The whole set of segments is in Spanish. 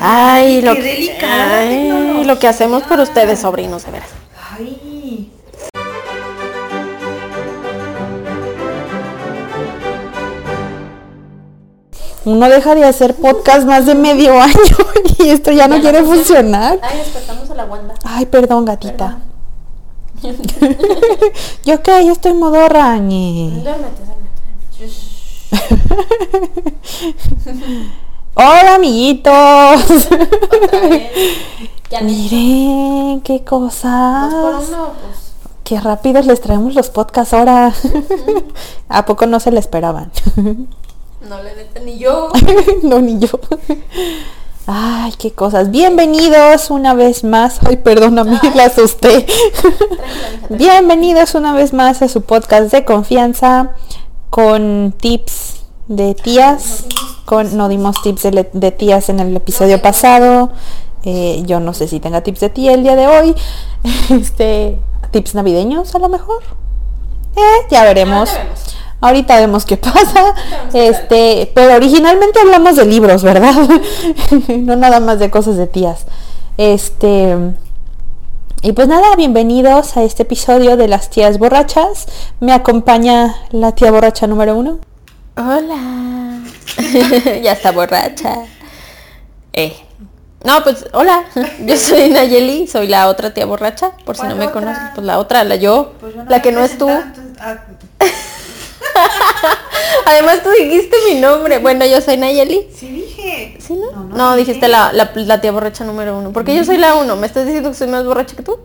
Ay, lo, qué que, delicada ay, lo que hacemos por ustedes, sobrinos, de veras. Ay. Uno deja de hacer podcast más de medio año y esto ya no quiere funcionar. Ay, despertamos a la Wanda. Ay, perdón, gatita. Yo que yo estoy modorra, ñe. Duérmete, Hola, amiguitos. Ya Miren qué dos por cosas. uno, pues. Qué rápidos les traemos los podcasts ahora. ¿A poco no se le esperaban? No le neta ni yo. no, ni yo. Ay, qué cosas. Bienvenidos una vez más. Ay, perdóname, la asusté. Bienvenidos una vez más a su podcast de confianza con tips de tías. Con, no dimos tips de, le- de tías en el episodio pasado. Eh, yo no sé si tenga tips de tía el día de hoy. Este, tips navideños a lo mejor. Eh, ya veremos. Ahorita vemos. Ahorita vemos qué pasa. Este, pero originalmente hablamos de libros, ¿verdad? no nada más de cosas de tías. Este, y pues nada, bienvenidos a este episodio de las tías borrachas. Me acompaña la tía borracha número uno. Hola. ya está borracha. Eh. No, pues hola. Yo soy Nayeli, soy la otra tía borracha, por si no ¿Cuál me otra? conoces. Pues la otra, la yo, Pues yo la me que no es tú. ah, Además tú dijiste mi nombre. Bueno, yo soy Nayeli. sí dije. ¿Sí, no? No, No, no dijiste la, la, la tía borracha número uno. Porque yo soy la uno. ¿Me estás diciendo que soy más borracha que tú?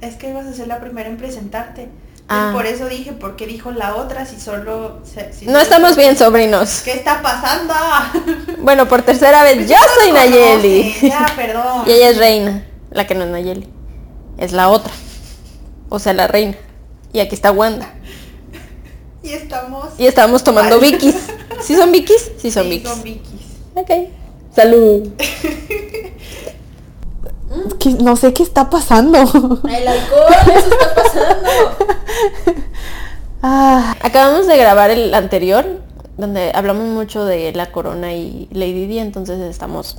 Es que ibas a ser la primera en presentarte. Ah. Por eso dije, ¿por qué dijo la otra si solo... si No solo- estamos bien, sobrinos. ¿Qué está pasando? Bueno, por tercera vez, yo soy Nayeli. Ya, perdón. Y ella es reina, la que no es Nayeli. Es la otra. O sea, la reina. Y aquí está Wanda. Y estamos... Y estamos tomando Vale. Vikis. ¿Sí son Vikis? Sí son Sí, Vikis. son Vikis. Ok. Salud. Que no sé qué está pasando. El alcohol, eso está pasando. Ah, Acabamos de grabar el anterior, donde hablamos mucho de la corona y Lady Di, entonces estamos...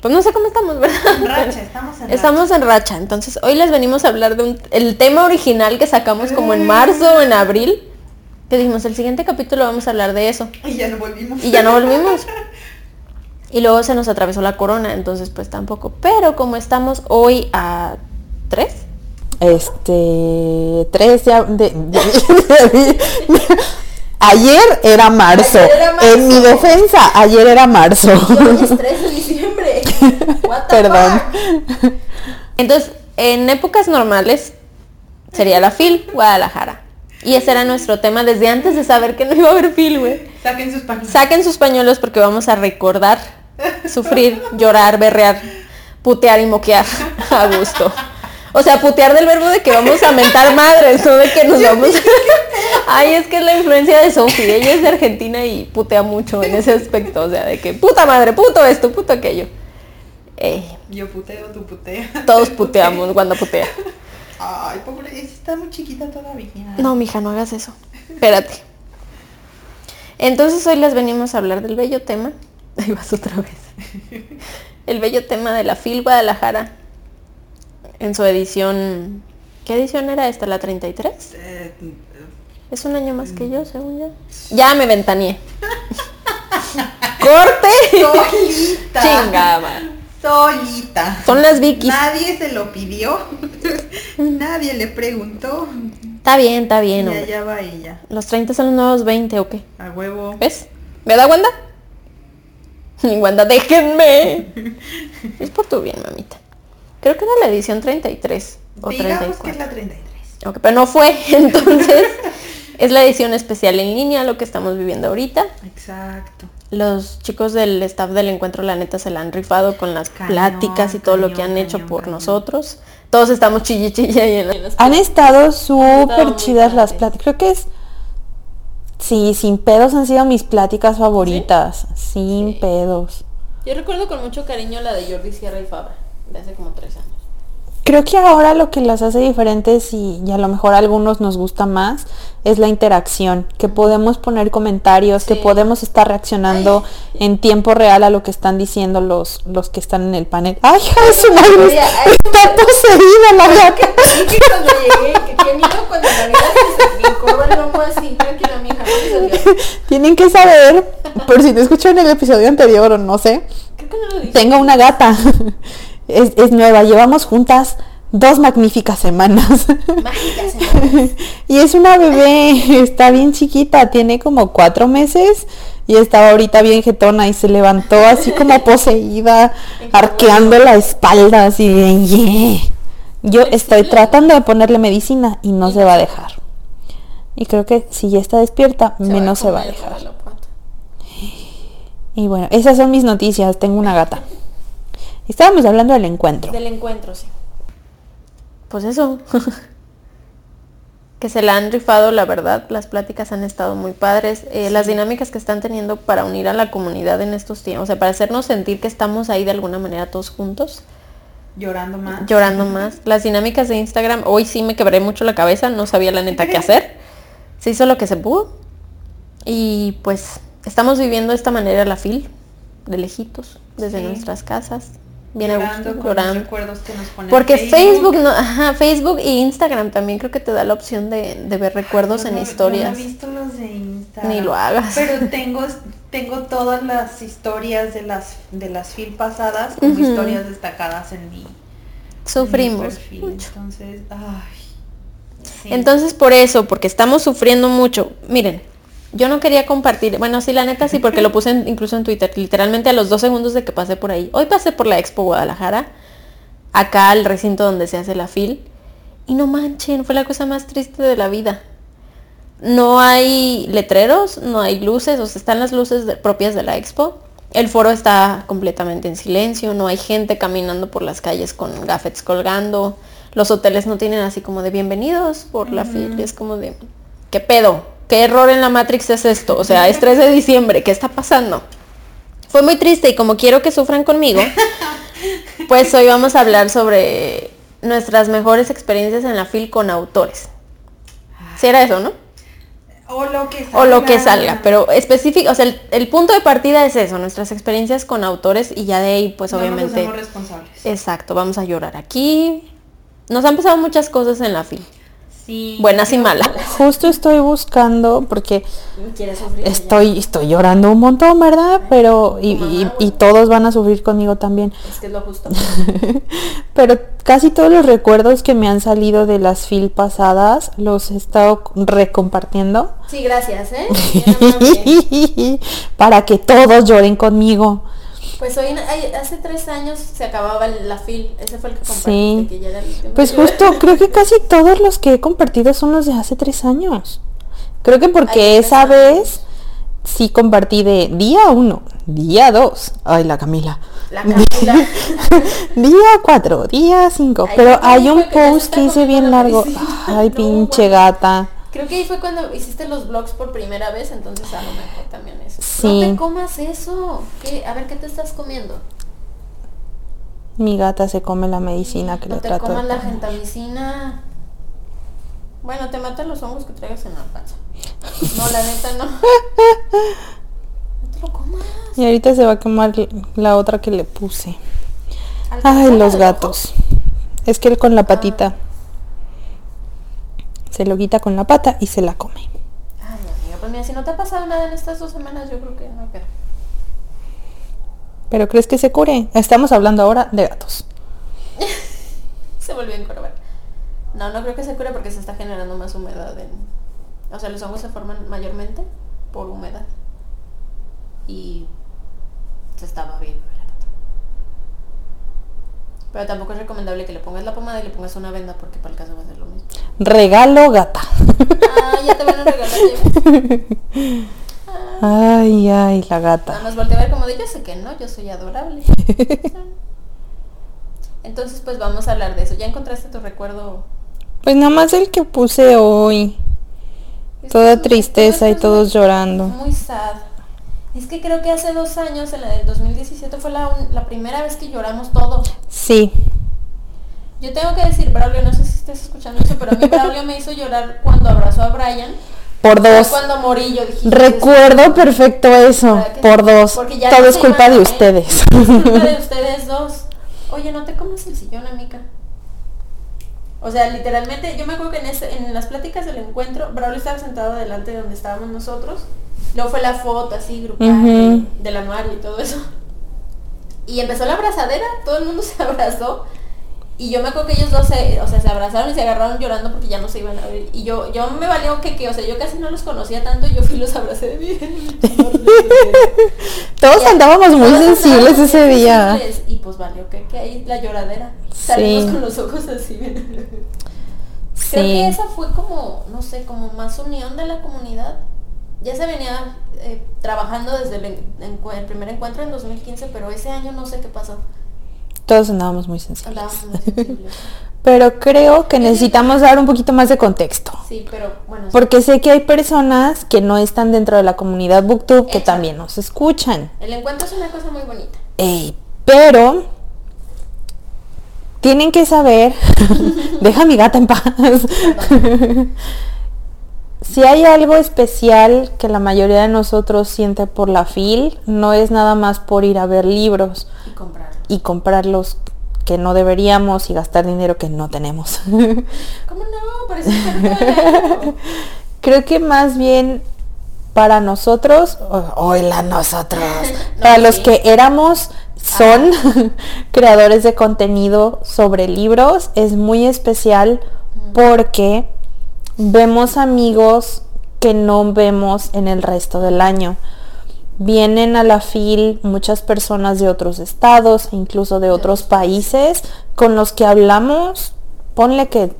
Pues no sé cómo estamos, ¿verdad? En racha, estamos en Estamos en racha, entonces hoy les venimos a hablar de un, el tema original que sacamos como en marzo o en abril. Que dijimos, el siguiente capítulo vamos a hablar de eso. racha. Y ya no volvimos. Y ya no volvimos. Y luego se nos atravesó la corona, entonces pues tampoco. Pero como estamos hoy a 3, este, 3 de, ab- de- de- Ayer era marzo. Ayer era marzo. En mi defensa, ayer era marzo. 3 de diciembre. Perdón. Entonces, en épocas normales sería la FIL Guadalajara. Y ese era nuestro tema desde antes de saber que no iba a haber FIL, güey. Saquen sus pañuelos. Saquen sus pañuelos porque vamos a recordar, sufrir, llorar, berrear, putear y moquear a gusto. O sea, putear del verbo de que vamos a mentar madres, no de que nos vamos... Ay, es que es la influencia de Sophie. Ella es de Argentina y putea mucho en ese aspecto. O sea, de que puta madre, puto esto, puto aquello. Eh, Yo puteo, tú puteas. todos puteamos cuando putea. Ay, pobre, está muy chiquita todavía. No, mija, no hagas eso. Espérate. Entonces hoy les venimos a hablar del bello tema. Ahí vas otra vez. El bello tema de la FIL Guadalajara. En su edición. ¿Qué edición era esta? ¿La 33? Eh, Es un año más que yo, según yo. Ya me ventaneé. ¡Corte! Solita. Chinga, man. Solita. Son las Vikis. Nadie se lo pidió. Nadie le preguntó. Está bien, está bien, y allá va ella. ¿Los 30 son los nuevos 20 o qué? A huevo. ¿Ves? ¿Verdad, Wanda? Wanda, déjenme. es por tu bien, mamita. Creo que era la edición 33 o Digamos que 34. es la 33. Ok, pero no fue, entonces es la edición especial en línea, lo que estamos viviendo ahorita. Exacto. Los chicos del staff del encuentro, la neta, se la han rifado con las Cañón, pláticas y todo lo que cañón, han hecho por cañón. nosotros. Todos estamos chille chille ahí en las- Han estado súper muy chidas las pláticas. Creo que es... Sí, sin pedos han sido mis pláticas favoritas. Sin pedos. Yo recuerdo con mucho cariño la de Jordi Sierra y Fabra, de hace como tres años. Creo que ahora lo que las hace diferentes y, y a lo mejor a algunos nos gusta más es la interacción, que podemos poner comentarios, que podemos estar reaccionando en tiempo real a lo que están diciendo los, los que están en el panel. ¡Ay, hija de su madre! Está poseída la gata. Cuando llegué, que miedo cuando la vida se el lomo así, tranquila mija, no. Tienen que saber, por si no escucharon el episodio anterior o no sé, Creo que no lo dije. tengo una gata. Es, es nueva, llevamos juntas dos magníficas semanas. Señora. y es una bebé, está bien chiquita, tiene como cuatro meses y estaba ahorita bien jetona y se levantó así como poseída, arqueando la espalda, así de "Yeah". Yo estoy tratando de ponerle medicina y no se va a dejar. Y creo que si ya está despierta, menos se va a dejar. Y bueno, esas son mis noticias. Tengo una gata. Estábamos hablando del encuentro. Del encuentro, sí. Pues eso. que se la han rifado, la verdad. Las pláticas han estado muy padres. Eh, Las dinámicas que están teniendo para unir a la comunidad en estos tiempos. O sea, para hacernos sentir que estamos ahí de alguna manera todos juntos. Llorando más. Llorando más. Las dinámicas de Instagram, hoy sí me quebré mucho la cabeza. No sabía la neta qué hacer. Se hizo lo que se pudo. Y pues estamos viviendo de esta manera la fil. De lejitos. Desde Sí. nuestras casas. Bien a gusto, recuerdos que nos pone Porque Facebook, no, ajá, Facebook y Instagram también creo que te da la opción de, de ver recuerdos en no- historias. no he visto los de Instagram. Ni lo hagas. Pero tengo, tengo todas las historias de las de las fil pasadas como historias destacadas en mi, en mi Sufrimos perfil. mucho. Entonces, ay. sí. Entonces por eso, porque estamos sufriendo mucho. Miren, yo no quería compartir, bueno, sí, la neta sí, porque lo puse en- incluso en Twitter, literalmente a los dos segundos de que pasé por ahí. Hoy pasé por la Expo Guadalajara, acá al recinto donde se hace la fil, y no manchen, fue la cosa más triste de la vida. No hay letreros, no hay luces, o sea, están las luces de- propias de la expo. El foro está completamente en silencio, no hay gente caminando por las calles con gafetes colgando. Los hoteles no tienen así como de bienvenidos por la fil, es como de ¿qué pedo? ¿Qué error en la Matrix es esto? O sea, es 3 de diciembre, ¿qué está pasando? Fue muy triste y como quiero que sufran conmigo, pues hoy vamos a hablar sobre nuestras mejores experiencias en la fil con autores. Si era eso, ¿no? o lo que salga. o lo que salga, pero específico, o sea, el, el punto de partida es eso, nuestras experiencias con autores y ya de ahí, pues no obviamente, nos responsables. exacto, vamos a llorar aquí. Nos han pasado muchas cosas en la fil, Sí. buenas y malas. Justo estoy buscando porque estoy, estoy llorando un montón, ¿verdad? Pero y, y- y todos van a sufrir conmigo también. Es que es lo justo. Pero casi todos los recuerdos que me han salido de las fil pasadas los he estado recompartiendo Sí, gracias, ¿eh? Para que todos lloren conmigo. Pues hoy, hace tres años se acababa la fil, ese fue el que compartiste, Sí. que ya era el último. Pues justo, creo que casi todos los que he compartido son los de hace tres años. Creo que porque Ay, esa vez sí compartí de día uno, día dos, ay la Camila, La Camila. día cuatro, día cinco, Ay, pero hay un post que hice bien largo. Ay, pinche gata. Creo que ahí fue cuando hiciste los vlogs por primera vez, entonces a lo mejor también eso. Sí. No te comas eso. ¿Qué? A ver, ¿qué te estás comiendo? Mi gata se come la medicina que No le te trato. comas la gentamicina. Bueno, te matan los hongos que traigas en la panza. No, la neta no. No te lo comas. Y ahorita se va a quemar la otra que le puse. ¿Alcanza Ay, los gatos. Es que él con la patita. Se lo quita con la pata y se la come. Ay, amiga, pues mira, si no te ha pasado nada en estas dos semanas, yo creo que no, pero... ¿Pero crees que se cure? Estamos hablando ahora de gatos. Se volvió a encorvar. No, no creo que se cure porque se está generando más humedad en... O sea, los hongos se forman mayormente por humedad. Y se estaba bien. Pero tampoco es recomendable que le pongas la pomada y le pongas una venda porque para el caso va a ser lo mismo. Regalo gata. Ah, ya te van a regalar. Ay, ay, la Nada gata. más volteé a ver como de yo sé que no, yo soy adorable. Entonces pues vamos a hablar de eso. ¿Ya encontraste tu recuerdo? Pues nada más el que puse hoy. Toda tristeza y todos llorando. Muy sad. Es que creo que hace dos años, en la del 2017, fue la, un- la primera vez que lloramos todos. Sí. Yo tengo que decir, Braulio, no sé si estás escuchando eso, pero a mí Braulio me hizo llorar cuando abrazó a Brian. Por dos. Cuando morí, yo dije. Recuerdo perfecto eso. ¿Verdad que Por dos. Porque ya Todo no es culpa de iban ustedes. Es culpa de ustedes dos. Oye, no te comas el sillón, amiga. O sea, literalmente, yo me acuerdo que en, las pláticas del encuentro, Braulio estaba sentado delante de donde estábamos nosotros. Luego fue la foto así, grupal, Ujú. del anuario y todo eso. Y empezó la abrazadera, todo el mundo se abrazó. Y yo me acuerdo que ellos dos se, o sea, se abrazaron y se agarraron llorando porque ya no se iban a ver. Y yo, yo me valió que, que, o sea, yo casi no los conocía tanto y yo fui y los abracé de bien. Todos Ya, andábamos muy todos sensibles andábamos ese día. sensibles, Y pues valió que, que ahí la lloradera. Salimos Sí. con los ojos así. Creo Sí. que esa fue como, no sé, como más unión de la comunidad. Ya se venía eh, trabajando desde el primer encuentro en 2015, pero ese año no sé qué pasó. Todos andábamos muy sensibles. Andábamos muy sensibles. Pero creo que necesitamos dar un poquito más de contexto. Sí, pero bueno. Porque sé que hay personas que no están dentro de la comunidad Booktube que Exacto. también nos escuchan. El encuentro es una cosa muy bonita. Ey, pero tienen que saber, deja a mi gata en paz. si hay algo especial que la mayoría de nosotros siente por la FIL, no es nada más por ir a ver libros Y comprarlo. Y comprarlos que no deberíamos y gastar dinero que no tenemos. ¿Cómo no? Parece que. Creo que más bien para nosotros, o- hola nosotros, No, para los que éramos, son creadores de contenido sobre libros, es muy especial porque vemos amigos que no vemos en el resto del año. Vienen a la FIL muchas personas de otros estados, incluso de otros países, con los que hablamos, ponle que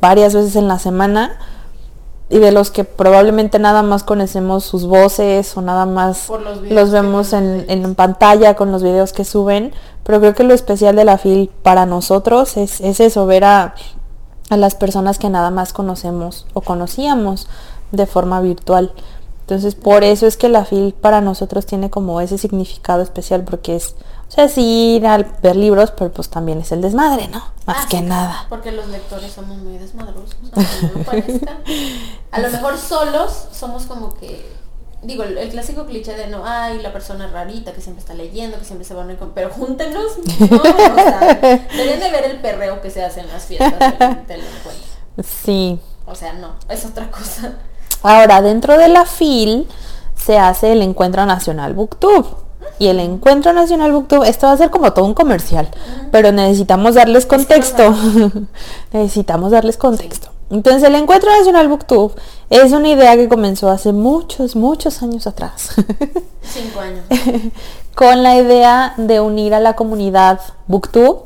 varias veces en la semana, y de los que probablemente nada más conocemos sus voces o nada más los los vemos en, en pantalla con los videos que suben, pero creo que lo especial de la FIL para nosotros es, es eso, ver a, a las personas que nada más conocemos o conocíamos de forma virtual. Entonces, por eso es que la FIL para nosotros tiene como ese significado especial, porque es, o sea, sí ir a ver libros, pero pues también es el desmadre, ¿no? Más Ah, que sí, nada. Porque los lectores somos muy desmadrosos, aunque no parezca. A lo mejor solos somos como que, digo, el, el clásico cliché de no, ay, la persona rarita que siempre está leyendo, que siempre se va a con... Pero júntenos, no, o sea, deberían de ver el perreo que se hace en las fiestas del, del encuentro. Sí. O sea, no, es otra cosa. Ahora, dentro de la FIL se hace el Encuentro Nacional Booktube. Y el Encuentro Nacional Booktube, esto va a ser como todo un comercial, pero necesitamos darles contexto. necesitamos darles contexto. Entonces, el Encuentro Nacional Booktube es una idea que comenzó hace muchos, muchos años atrás. Cinco años. con la idea de unir a la comunidad Booktube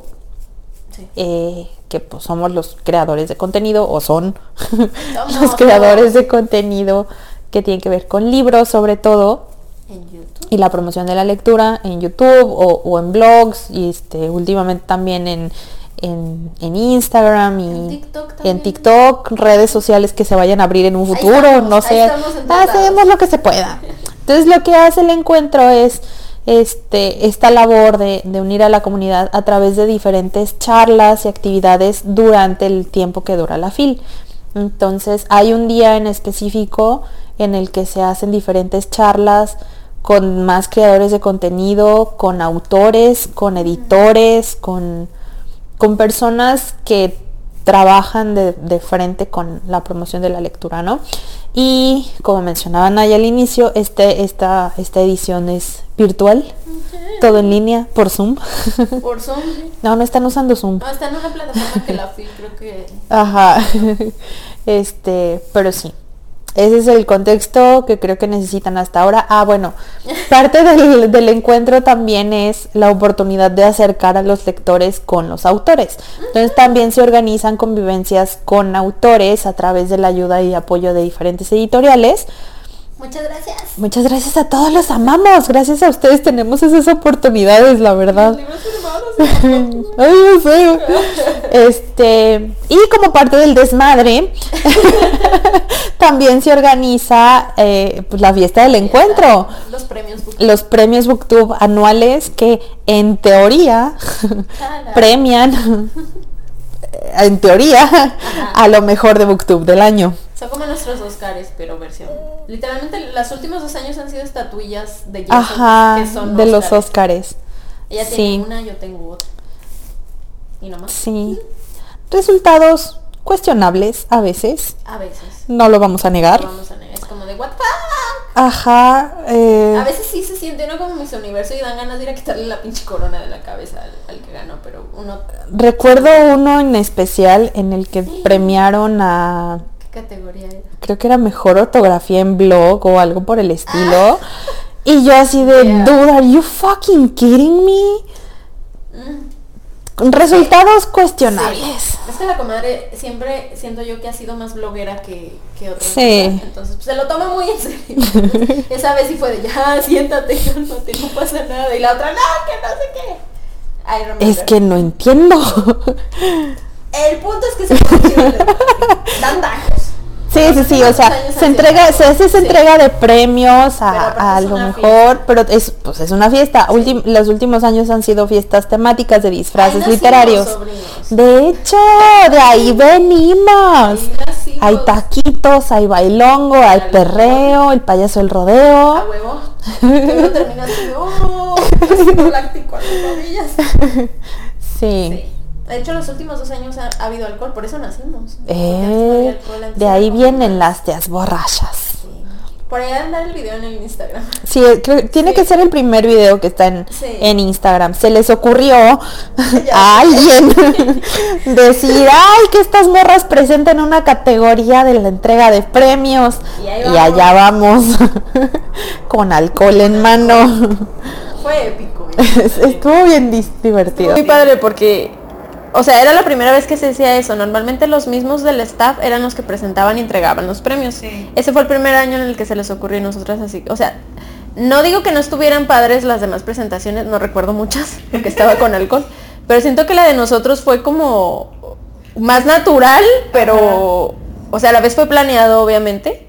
Sí. eh, que pues somos los creadores de contenido o son Somos, los creadores de contenido que tienen que ver con libros sobre todo En YouTube. y la promoción de la lectura en YouTube o, o en blogs y este últimamente también en, en, en Instagram y En TikTok también. en TikTok, redes sociales que se vayan a abrir en un futuro, estamos, no sé, todos hacemos lo que se pueda. Entonces lo que hace el encuentro es este, esta labor de, unir a la comunidad a través de diferentes charlas y actividades durante el tiempo que dura la FIL. Entonces hay un día en específico en el que se hacen diferentes charlas con más creadores de contenido, con autores, con editores, con, con personas que trabajan de, de frente con la promoción de la lectura, ¿no? Y como mencionaban ahí al inicio, este, esta, esta edición es virtual, todo en línea, por Zoom. Por Zoom. no, no están usando Zoom. No, está en una plataforma que la FIL creo que... Ajá. Este, pero sí. Ese es el contexto que creo que necesitan hasta ahora. Ah, bueno, parte del, del encuentro también es la oportunidad de acercar a los lectores con los autores. Entonces también se organizan convivencias con autores a través de la ayuda y apoyo de diferentes editoriales. Muchas gracias. Muchas gracias a todos, los amamos. Gracias a ustedes tenemos esas oportunidades, la verdad. Los libros firmados. Ay, yo sé. Este, y como parte del desmadre, también se organiza eh, pues, la fiesta del encuentro. Los premios Book. Los premios BookTube anuales que en teoría premian en teoría, a lo mejor de Booktube del año. Son como nuestros Oscars, pero versión. Literalmente, los últimos dos años han sido estatuillas de Jason Ajá, que son de los. Óscares. Ella Sí. tiene una, yo tengo otra. Y nomás. Sí. Resultados cuestionables a veces, A veces. no lo vamos a Lo negar. vamos a negar. Es como de what the? Ajá. eh, A veces sí se siente uno como Miss Universo y dan ganas de ir a quitarle la pinche corona de la cabeza al, al que ganó, pero uno... recuerdo uno en especial en el que premiaron a ¿Qué categoría era? creo que era mejor ortografía en blog o algo por el estilo. Y yo así de, Yeah. dude, are you fucking kidding me? Resultados cuestionables. Sí. Es que la comadre siempre siento yo que ha sido más bloguera que, que otra Sí. cosa. Entonces pues, se lo toma muy en serio. Esa vez sí fue de ya, siéntate, cálmate, no pasa nada. Y la otra, no, que no sé qué. Es que no entiendo. El punto es que se. Dan. Sí, sí, sí, o sea, se entrega, se hace esa entrega de premios Pero a, a lo mejor, pero es, pues es una fiesta. Ultim- los últimos años han sido fiestas temáticas de disfraces literarios. De hecho, de ahí venimos. Hay taquitos, hay bailongo, hay perreo, el payaso del A rodeo. huevo. Que uno termina así oh, láctico a las rodillas. Sí. Sí. De hecho, los últimos dos años ha, ha habido alcohol, por eso nacimos. Eh, no de ahí vienen las tías borrachas. Por ahí andar el video en el Instagram. Sí, creo- tiene que ser el primer video que está en, Sí. en Instagram. Se les ocurrió a alguien decir, ay, que estas morras presenten una categoría de la entrega de premios. Y ahí Y allá vamos con alcohol en mano. Fue épico. ¿eh? Estuvo bien divertido. Muy padre porque, o sea, era la primera vez que se hacía eso. Normalmente los mismos del staff eran los que presentaban y entregaban los premios. Sí. Ese fue el primer año en el que se les ocurrió y nosotras así. O sea, no digo que no estuvieran padres las demás presentaciones, no recuerdo muchas, porque estaba con alcohol. Pero siento que la de nosotros fue como más natural, pero, o sea, a la vez fue planeado, obviamente.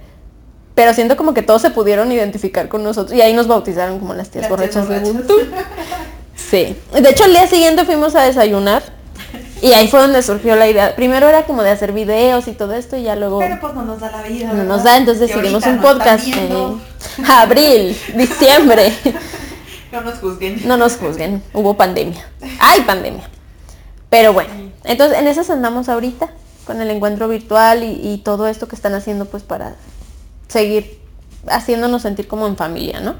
Pero siento como que todos se pudieron identificar con nosotros y ahí nos bautizaron como las tías Las borrachas tías de. Ubuntu. Sí. De hecho, el día siguiente fuimos a desayunar y ahí fue donde surgió la idea. Primero era como de hacer videos y todo esto y ya luego Pero pues no nos da la vida. no ¿verdad? nos da, entonces decidimos un podcast en abril, diciembre. No nos juzguen. No nos juzguen, hubo pandemia. Hay pandemia. Pero bueno, entonces en esas andamos ahorita, con el encuentro virtual y, y todo esto que están haciendo pues para seguir haciéndonos sentir como en familia, ¿no?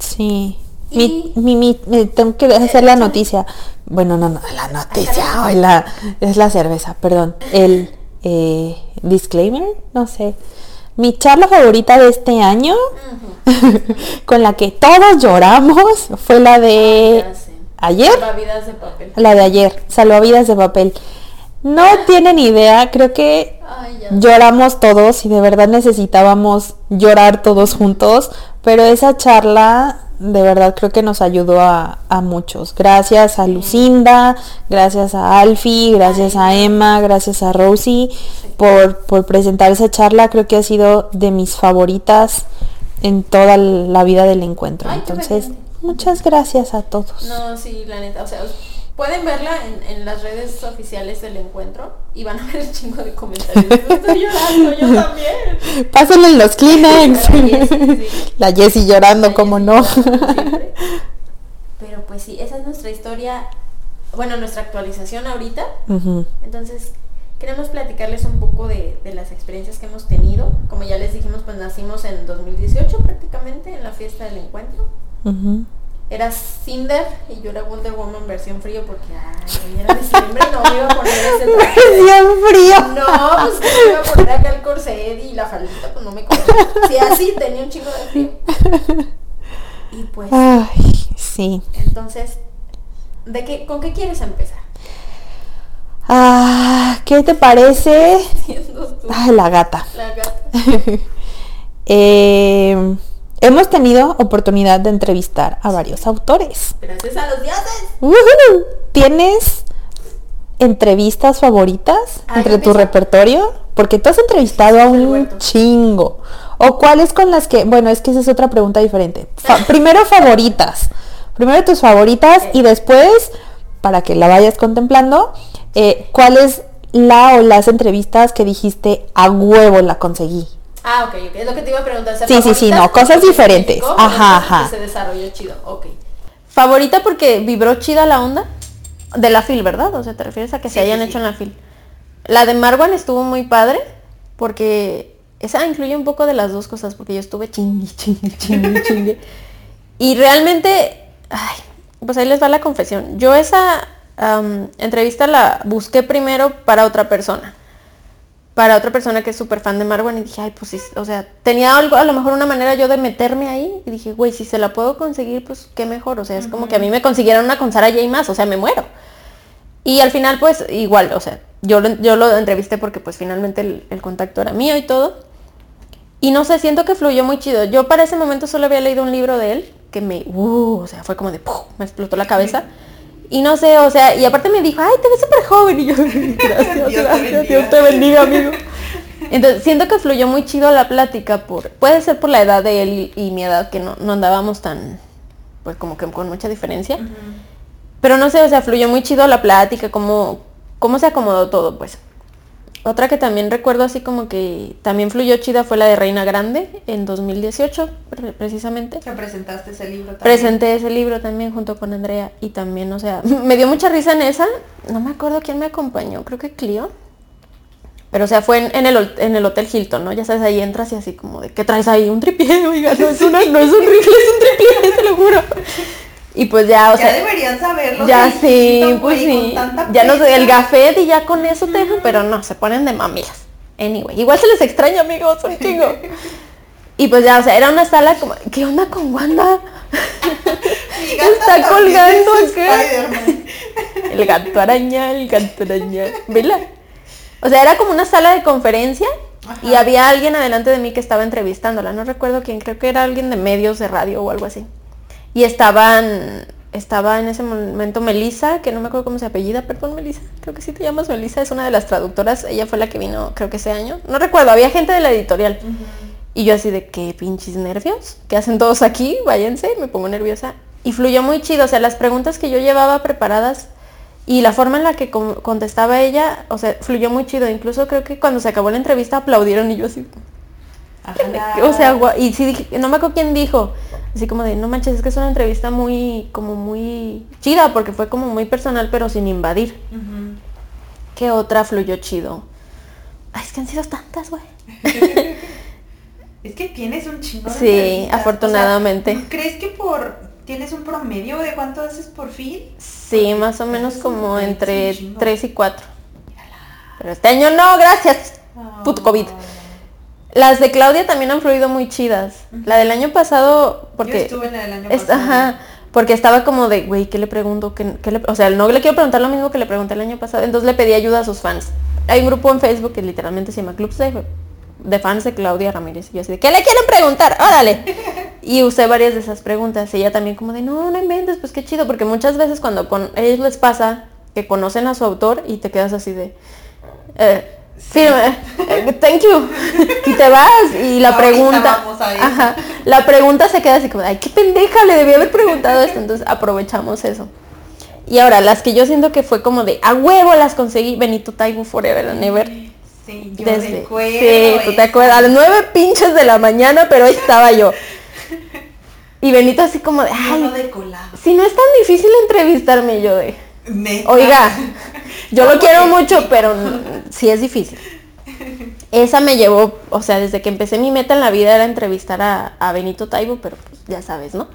Sí. Mi, mi, mi- tengo que hacer la noticia. Bueno, no, no, la noticia. ay, la, es la cerveza, perdón. El eh, disclaimer, no sé. Mi charla favorita de este año, con la que todos lloramos, fue la de sé. ayer. Salvavidas de papel. La de ayer, salvavidas de papel. No tienen idea, creo que Ay, lloramos todos y de verdad necesitábamos llorar todos juntos, pero esa charla de verdad creo que nos ayudó a, a muchos. Gracias a Lucinda, gracias a Alfie, gracias a Emma, gracias a Rosie por, por presentar esa charla. Creo que ha sido de mis favoritas en toda la vida del encuentro. Entonces, muchas gracias a todos. No, sí, la neta, o sea, pueden verla en, en las redes oficiales del encuentro y van a ver el chingo de comentarios. Estoy llorando, yo también. Pásenle los Kleenex. La Jessie, sí. La Jessie llorando, como no. llorando. Pero pues sí, esa es nuestra historia, bueno, nuestra actualización ahorita. Entonces, queremos platicarles un poco de, de las experiencias que hemos tenido. Como ya les dijimos, pues nacimos en 2018 prácticamente, en la fiesta del encuentro. Era Cinder y yo era Wonder Woman versión frío porque ay, era diciembre y no me iba a poner ese traje. Bien frío. No, pues que me iba a poner acá el corset y la faldita, pues no me cuadra. Sí, así tenía un chingo de frío. Y pues, Ay, sí. entonces, ¿de qué, ¿con qué quieres empezar? Ah, ¿qué te parece? Ay, la gata. la gata. Eh, hemos tenido oportunidad de entrevistar a varios autores. Gracias a los dioses. ¿Tienes entrevistas favoritas entre tu repertorio? Porque tú has entrevistado a un chingo. ¿O cuáles con las que, bueno, es que esa es otra pregunta diferente. Fa- primero favoritas. Primero tus favoritas y después, para que la vayas contemplando, eh, ¿cuáles la o las entrevistas que dijiste a huevo la conseguí? Ah, ok, ok. Es lo que te iba a preguntar. Sí, sí, sí, ¿favoritas no, cosas en diferentes. Ajá, ajá. Que se desarrolló chido, ok. Favorita porque vibró chida la onda de la fil, ¿verdad? O sea, te refieres a que se hayan sí, hecho en la fil. La de Marwan estuvo muy padre porque esa incluye un poco de las dos cosas porque yo estuve chingue, chingue, chingue, chingue. Y realmente, ay, pues ahí les va la confesión. Yo esa entrevista la busqué primero para otra persona. Para otra persona que es súper fan de Marwan y dije, ay, pues sí, o sea, tenía algo, a lo mejor una manera yo de meterme ahí y dije, güey, si se la puedo conseguir, pues qué mejor. O sea, es como que a mí me consiguieran una con Sara J más, o sea, me muero. Y al final, pues igual, o sea, yo lo, yo lo entrevisté porque pues finalmente el, el contacto era mío y todo. Y no sé, siento que fluyó muy chido. Yo para ese momento solo había leído un libro de él que me, uh, o sea, fue como de, ¡pum! me explotó la cabeza. Y no sé, o sea, y aparte me dijo, ay, te ves súper joven. Y yo, gracias, Dios te gracias, bendiga. Dios te bendiga, amigo. Entonces, siento que fluyó muy chido la plática por, puede ser por la edad de él y, y mi edad, que no, no andábamos tan, pues como que con mucha diferencia. Pero no sé, o sea, fluyó muy chido la plática, cómo, cómo se acomodó todo, pues. Otra que también recuerdo así como que también fluyó chida fue la de Reina Grande en 2018, pre- precisamente. Que presentaste ese libro también. Presenté ese libro también junto con Andrea y también, o sea, me dio mucha risa en esa. No me acuerdo quién me acompañó, creo que Clio. Pero o sea, fue en, en el, en el Hotel Hilton, ¿no? Ya sabes, ahí entras y así como de, ¿qué traes ahí? Un tripié, oiga, no es, una, no es un rifle, es un tripié, te lo juro. Y pues ya, o ya sea, deberían saberlo. ya sí, chiquito, pues sí. Ya no sé, el gafet y ya con eso te dejan, pero no, se ponen de mamilas. Anyway, igual se les extraña, amigos, un chingo. Y pues ya, o sea, era una sala como, ¿qué onda con Wanda? Está colgando acá. El gato araña, el gato araña. ¿Vela? O sea, era como una sala de conferencia y había alguien adelante de mí que estaba entrevistándola. No recuerdo quién, creo que era alguien de medios de radio o algo así. Y estaban, estaba en ese momento Melissa, que no me acuerdo cómo se apellida, perdón Melissa, creo que sí te llamas Melissa, es una de las traductoras, ella fue la que vino creo que ese año. No recuerdo, había gente de la editorial. Y yo así de qué pinches nervios, ¿qué hacen todos aquí? Váyanse, me pongo nerviosa. Y fluyó muy chido, o sea, las preguntas que yo llevaba preparadas y la forma en la que con- contestaba ella, o sea, fluyó muy chido. Incluso creo que cuando se acabó la entrevista aplaudieron y yo así, Ajá. o sea, y sí no me acuerdo quién dijo, así como de, no manches, es que es una entrevista muy, como muy chida, porque fue como muy personal, pero sin invadir. ¿Qué otra fluyó chido? Ay, es que han sido tantas, güey. Es que tienes un chingo de Sí, afortunadamente. O sea, ¿Crees que por tienes un promedio de cuánto haces por fin? Sí, más o menos como entre. 3 y 4. Pero este año no, gracias. Puto COVID. Las de Claudia también han fluido muy chidas. La del año pasado, Yo porque... estuve en la del año es- pasado. ajá, porque estaba como de, güey, ¿qué le pregunto? ¿Qué, qué le-?" o sea, no le quiero preguntar lo mismo que le pregunté el año pasado. Entonces le pedí ayuda a sus fans. Hay un grupo en Facebook que literalmente se llama Clubs de, de fans de Claudia Ramírez. Y yo así de, ¿qué le quieren preguntar? Órale. Y usé varias de esas preguntas. Y ella también como de, no, no inventes, pues qué chido. Porque muchas veces cuando con ellos les pasa que conocen a su autor y te quedas así de, eh, firme, eh, thank you. y te vas. Y la Ahorita pregunta, ajá, la pregunta se queda así como, ay, qué pendeja, le debí haber preguntado esto. Entonces aprovechamos eso. Y ahora, las que yo siento que fue como de, a huevo las conseguí, Benito Taibo Forever and Ever. Sí, yo Desde, recuerdo sí, tú te acuerdas, a las nueve pinches de la mañana, pero ahí estaba yo. Y Benito así como de, Yo no ay, de si no es tan difícil entrevistarme yo de, Neta. oiga, yo lo ¿Cómo quiero mucho, pero sí es difícil. Esa me llevó, o sea, desde que empecé mi meta en la vida era entrevistar a, a Benito Taibo, pero pues ya sabes, ¿no?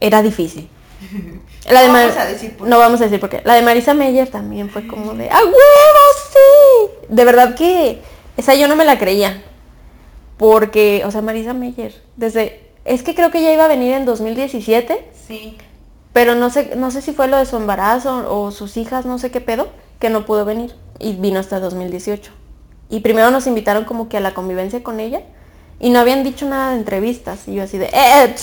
Era difícil. La de No vamos a decir por no qué. vamos a decir por qué. La de Marisa Meyer también fue como de ¡A huevo, sí! De verdad que esa yo no me la creía. Porque, o sea, Marisa Meyer, desde. Es que creo que ya iba a venir en 2017, Sí. pero no sé, no sé si fue lo de su embarazo o sus hijas, no sé qué pedo, que no pudo venir. Y vino hasta 2018. Y primero nos invitaron como que a la convivencia con ella. Y no habían dicho nada de entrevistas. Y yo así de, eh, eh,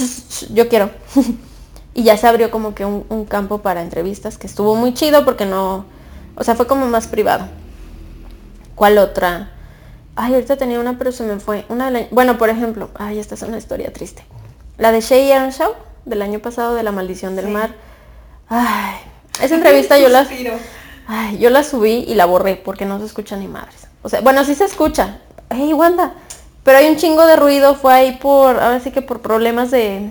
yo quiero. y ya se abrió como que un, un campo para entrevistas que estuvo muy chido porque no, o sea, fue como más privado. ¿Cuál otra? Ay, ahorita tenía una, pero se me fue. Una del año- Bueno, por ejemplo, ay, esta es una historia triste. La de Shay Earnshaw, del año pasado, de La Maldición del Sí. Mar. Ay, esa entrevista yo la... Ay, yo la subí y la borré porque no se escucha ni madres. O sea, bueno, sí se escucha. Hey, Wanda. Pero hay un chingo de ruido, fue ahí por, ahora sí que por problemas de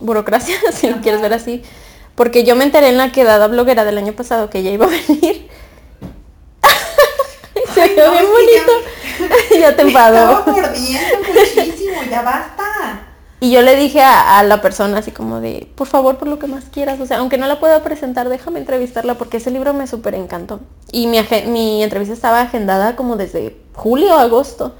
burocracia, si lo quieres ver así. Porque yo me enteré en la quedada bloguera del año pasado que ella iba a venir. se Ay, ve no, bien que ya- bonito. ya te enfadó. estaba mordiendo muchísimo, ya basta. Y yo le dije a, a la persona así como de, por favor, por lo que más quieras, o sea, aunque no la pueda presentar, déjame entrevistarla porque ese libro me súper encantó. Y mi, mi entrevista estaba agendada como desde julio o agosto.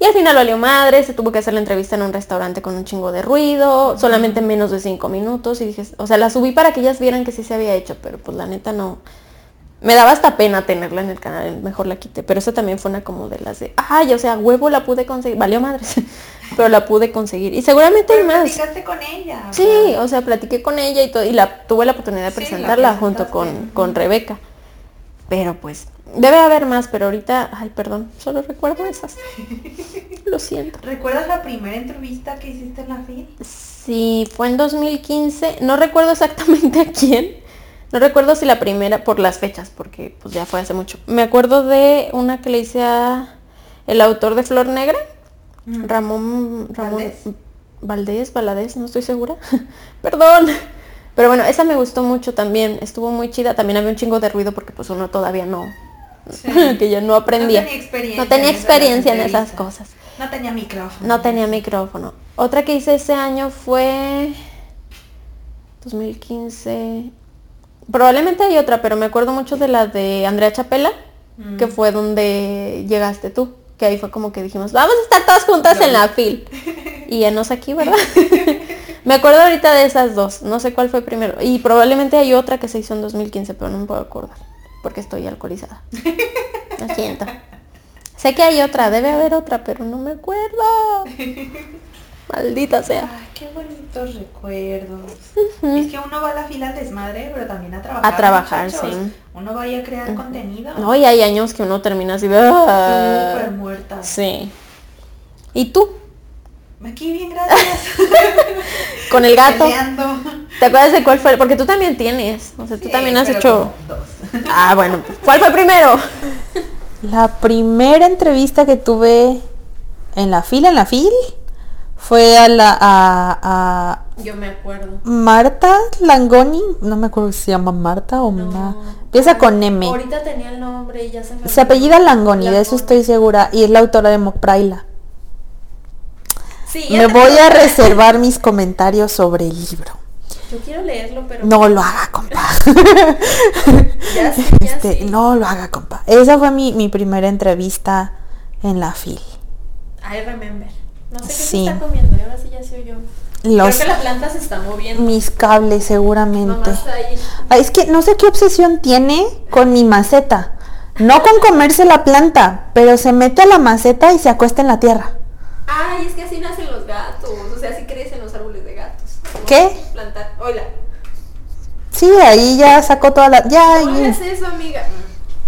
Y al final valió madre, se tuvo que hacer la entrevista en un restaurante con un chingo de ruido, solamente en menos de cinco minutos. Y dije, o sea, la subí para que ellas vieran que sí se había hecho, pero pues la neta no. Me daba hasta pena tenerla en el canal, mejor la quité. Pero esa también fue una como de las de, ay, o sea, huevo la pude conseguir. Valió madres, pero la pude conseguir. Y seguramente hay más. platicaste con ella. o Sí, o sea, platiqué con ella y todo, y la tuve la oportunidad de Sí, presentarla junto con, con Rebeca. Pero pues, debe haber más, pero ahorita, ay, perdón, solo recuerdo esas. Lo siento. ¿Recuerdas la primera entrevista que hiciste en la FIL? Sí, fue en 2015, no recuerdo exactamente a quién. No recuerdo si la primera, por las fechas, porque pues ya fue hace mucho. Me acuerdo de una que le hice a el autor de Flor Negra. Ramón, Ramón Valdés. Valdés, Valadez, no estoy segura. Perdón. Pero bueno, esa me gustó mucho también, estuvo muy chida. También había un chingo de ruido porque pues uno todavía no, Sí. que ya no aprendía. No tenía experiencia No tenía en esas experiencia en esas cosas. No tenía micrófono. No tenía micrófono. Otra que hice ese año fue 2015. Probablemente hay otra, pero me acuerdo mucho de la de Andrea Chapela, Mm. que fue donde llegaste tú. Que ahí fue como que dijimos, vamos a estar todas juntas en la fil. Y ya nos aquí, ¿verdad? me acuerdo ahorita de esas dos. No sé cuál fue primero. Y probablemente hay otra que se hizo en 2015, pero no me puedo acordar. Porque estoy alcoholizada. Lo siento. Sé que hay otra, debe haber otra, pero no me acuerdo. Maldita sea. Ay, qué bonitos recuerdos. Es que uno va a la fila al desmadre, pero también a trabajar. A trabajar, muchachos. sí. Uno vaya a crear contenido. No, y hay años que uno termina así de... "Ah". Súper muerta. Sí. ¿Y tú? Aquí bien, gracias. Con el gato. Peleando. ¿Te acuerdas de cuál fue? Porque tú también tienes. O sea, tú también has hecho... dos. Ah, bueno. ¿Cuál fue primero? La primera entrevista que tuve en la fila, en la fil, fue a la a, a Yo me acuerdo. Marta Langoni, no me acuerdo si se llama Marta o Ma- empieza con M. Ahorita tenía el nombre y ya se me Se apellida Langoni, de eso Langoni. estoy segura, y es la autora de Mocpraila. Sí, Me voy a reservar mis comentarios sobre el libro. Yo quiero leerlo, pero... No lo haga, compa. Ya sí, ya Este, sí. No lo haga, compa. Esa fue mi, mi primera entrevista en la FIL. I remember. No sé qué Sí. se está comiendo. y Ahora sí ya se oyó. Los, Creo que la planta se está moviendo. mis cables seguramente. Ahí. Ah, Es que no sé qué obsesión tiene con mi maceta. No con comerse la planta, pero se mete a la maceta y se acuesta en la tierra. Ay, es que así nacen los gatos. O sea, así crecen los árboles de gatos. ¿Qué? Plantar. Hola. Sí, ahí ya sacó toda la... Ya, No hagas eso, amiga.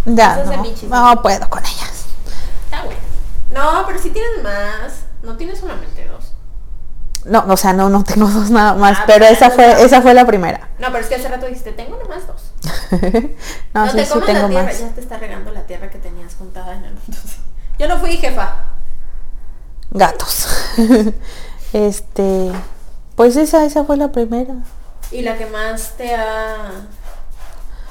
ya, no, no puedo con ellas. Está bueno. No, pero si tienes más. No tienes solamente dos. No, o sea, no, no tengo dos nada más, Ah, pero esa fue, esa fue la primera. No, pero es que hace rato dijiste, tengo nomás dos. no, sí, te sí tengo la tierra. más. Ya te está regando la tierra que tenías juntada en el mundo. Yo no fui jefa. Gatos. este, pues esa, esa fue la primera. Y la que más te ha...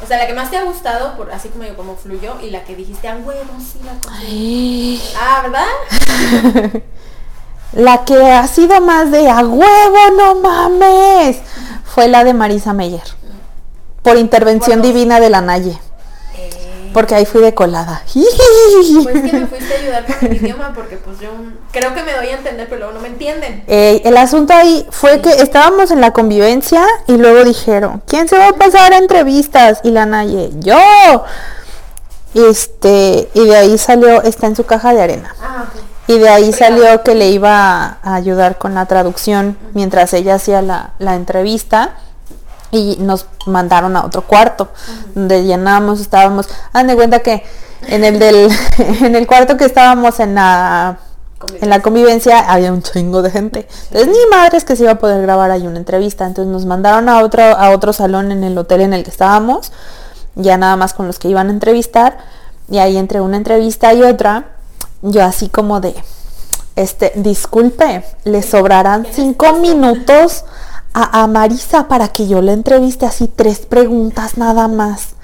O sea, la que más te ha gustado, por así como, como fluyó, y la que dijiste, ah, huevo, sí la conseguí". Ah, ¿verdad? La que ha sido más de a huevo, no mames, fue la de Marisa Meyer. Por intervención divina de la Naye. Porque ahí fui de colada. Pues que me fuiste a ayudar con el idioma, porque pues yo creo que me doy a entender, pero luego no me entienden. Eh, el asunto ahí fue que estábamos en la convivencia y luego dijeron, ¿quién se va a pasar a entrevistas? Y la Naye, yo. Este, y de ahí salió, está en su caja de arena. Y de ahí salió que le iba a, ayudar con la traducción mientras ella hacía la, la entrevista. Y nos mandaron a otro cuarto, donde llenamos, estábamos, haz de cuenta que en el del, en el cuarto que estábamos en la en la convivencia había un chingo de gente. Entonces ni madres que se iba a poder grabar ahí una entrevista. Entonces nos mandaron a otro, a otro salón en el hotel en el que estábamos. ya nada más con los que iban a entrevistar. Y ahí entre una entrevista y otra, yo así como de, este, disculpe, le sobrarán cinco minutos a, a Marisa para que yo le entreviste así tres preguntas nada más.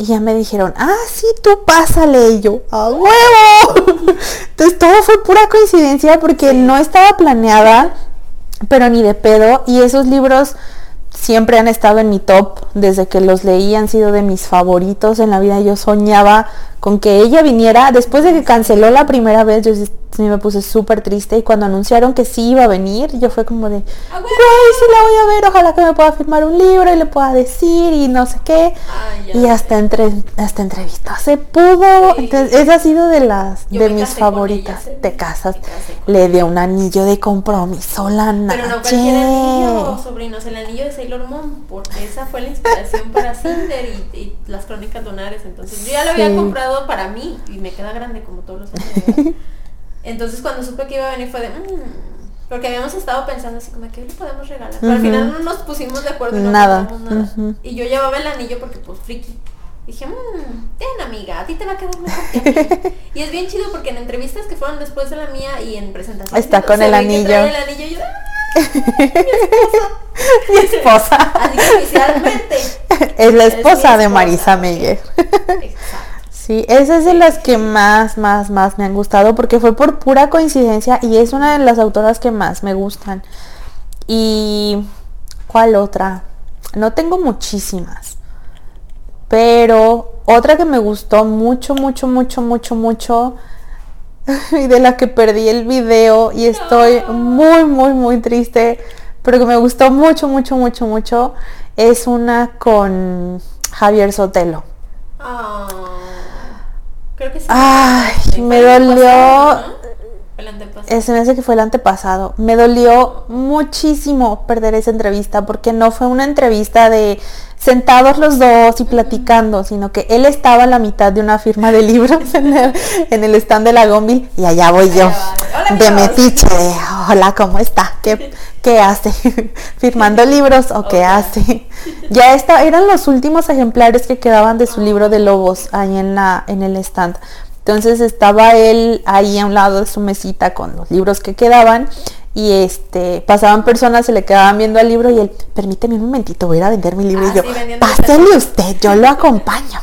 Y ya me dijeron, ah, sí, tú pásale. Y yo, ¡a huevo! Entonces todo fue pura coincidencia porque no estaba planeada, pero ni de pedo. Y esos libros siempre han estado en mi top. Desde que los leí han sido de mis favoritos en la vida. Yo soñaba con que ella viniera. Después de que canceló la primera vez, yo me puse súper triste. Y cuando anunciaron que sí iba a venir, yo fue como de, Ah, güey, sí la voy a ver. Ojalá que me pueda firmar un libro y le pueda decir y no sé qué. Y hasta entre, hasta entrevista se pudo. Sí. Entonces, esa ha sido de las Yo de mis favoritas. ella. Te casas. Le dio un anillo de compromiso la Pero no cualquier anillo, sobrinos, el anillo de Sailor Moon, porque esa fue la inspiración para Cinder y, y las crónicas lunares. Entonces yo ya lo había Sí. Para mí y me queda grande como todos los años. Entonces cuando supe que iba a venir fue de... "Mm", porque habíamos estado pensando así como, ¿qué le podemos regalar? Pero al final no nos pusimos de acuerdo no Nada. Y yo llevaba el anillo porque pues friki. Dije, mmm, ten amiga, a ti te va a quedar mejor que a mí. y es bien chido porque en entrevistas que fueron después de la mía y en presentaciones Está con se el anillo. el anillo y yo, ¡ah! Mi esposa. Así que oficialmente. es la Es esposa de. Marisa Meyer. Exacto. Sí, esa es de las que más, más, más me han gustado porque fue por pura coincidencia y es una de las autoras que más me gustan. ¿Y cuál otra? No tengo muchísimas, pero otra que me gustó mucho, mucho, mucho, mucho, mucho y de la que perdí el video y estoy muy, muy, muy triste, pero que me gustó mucho, mucho, mucho, mucho, es una con Javier Sotelo. Ah, creo que sí. Ay, Sí, me dolió. el antepasado. Eh, Se me hace que fue el antepasado. Me dolió muchísimo perder esa entrevista porque no fue una entrevista de sentados los dos y platicando, sino que él estaba a la mitad de una firma de libros en el, en el stand de la Gombil y allá voy yo. Allá va. Hola, De metiche, de, hola, ¿cómo está? ¿Qué, qué hace? ¿Firmando libros o qué hace? Ya está, eran los últimos ejemplares que quedaban de su libro de lobos ahí en la, en el stand. Entonces estaba él ahí a un lado de su mesita con los libros que quedaban y este pasaban personas, se le quedaban viendo al libro y él, permíteme un momentito, voy a ir a vender mi libro Ah, y yo, sí, pásele usted, yo lo acompaño.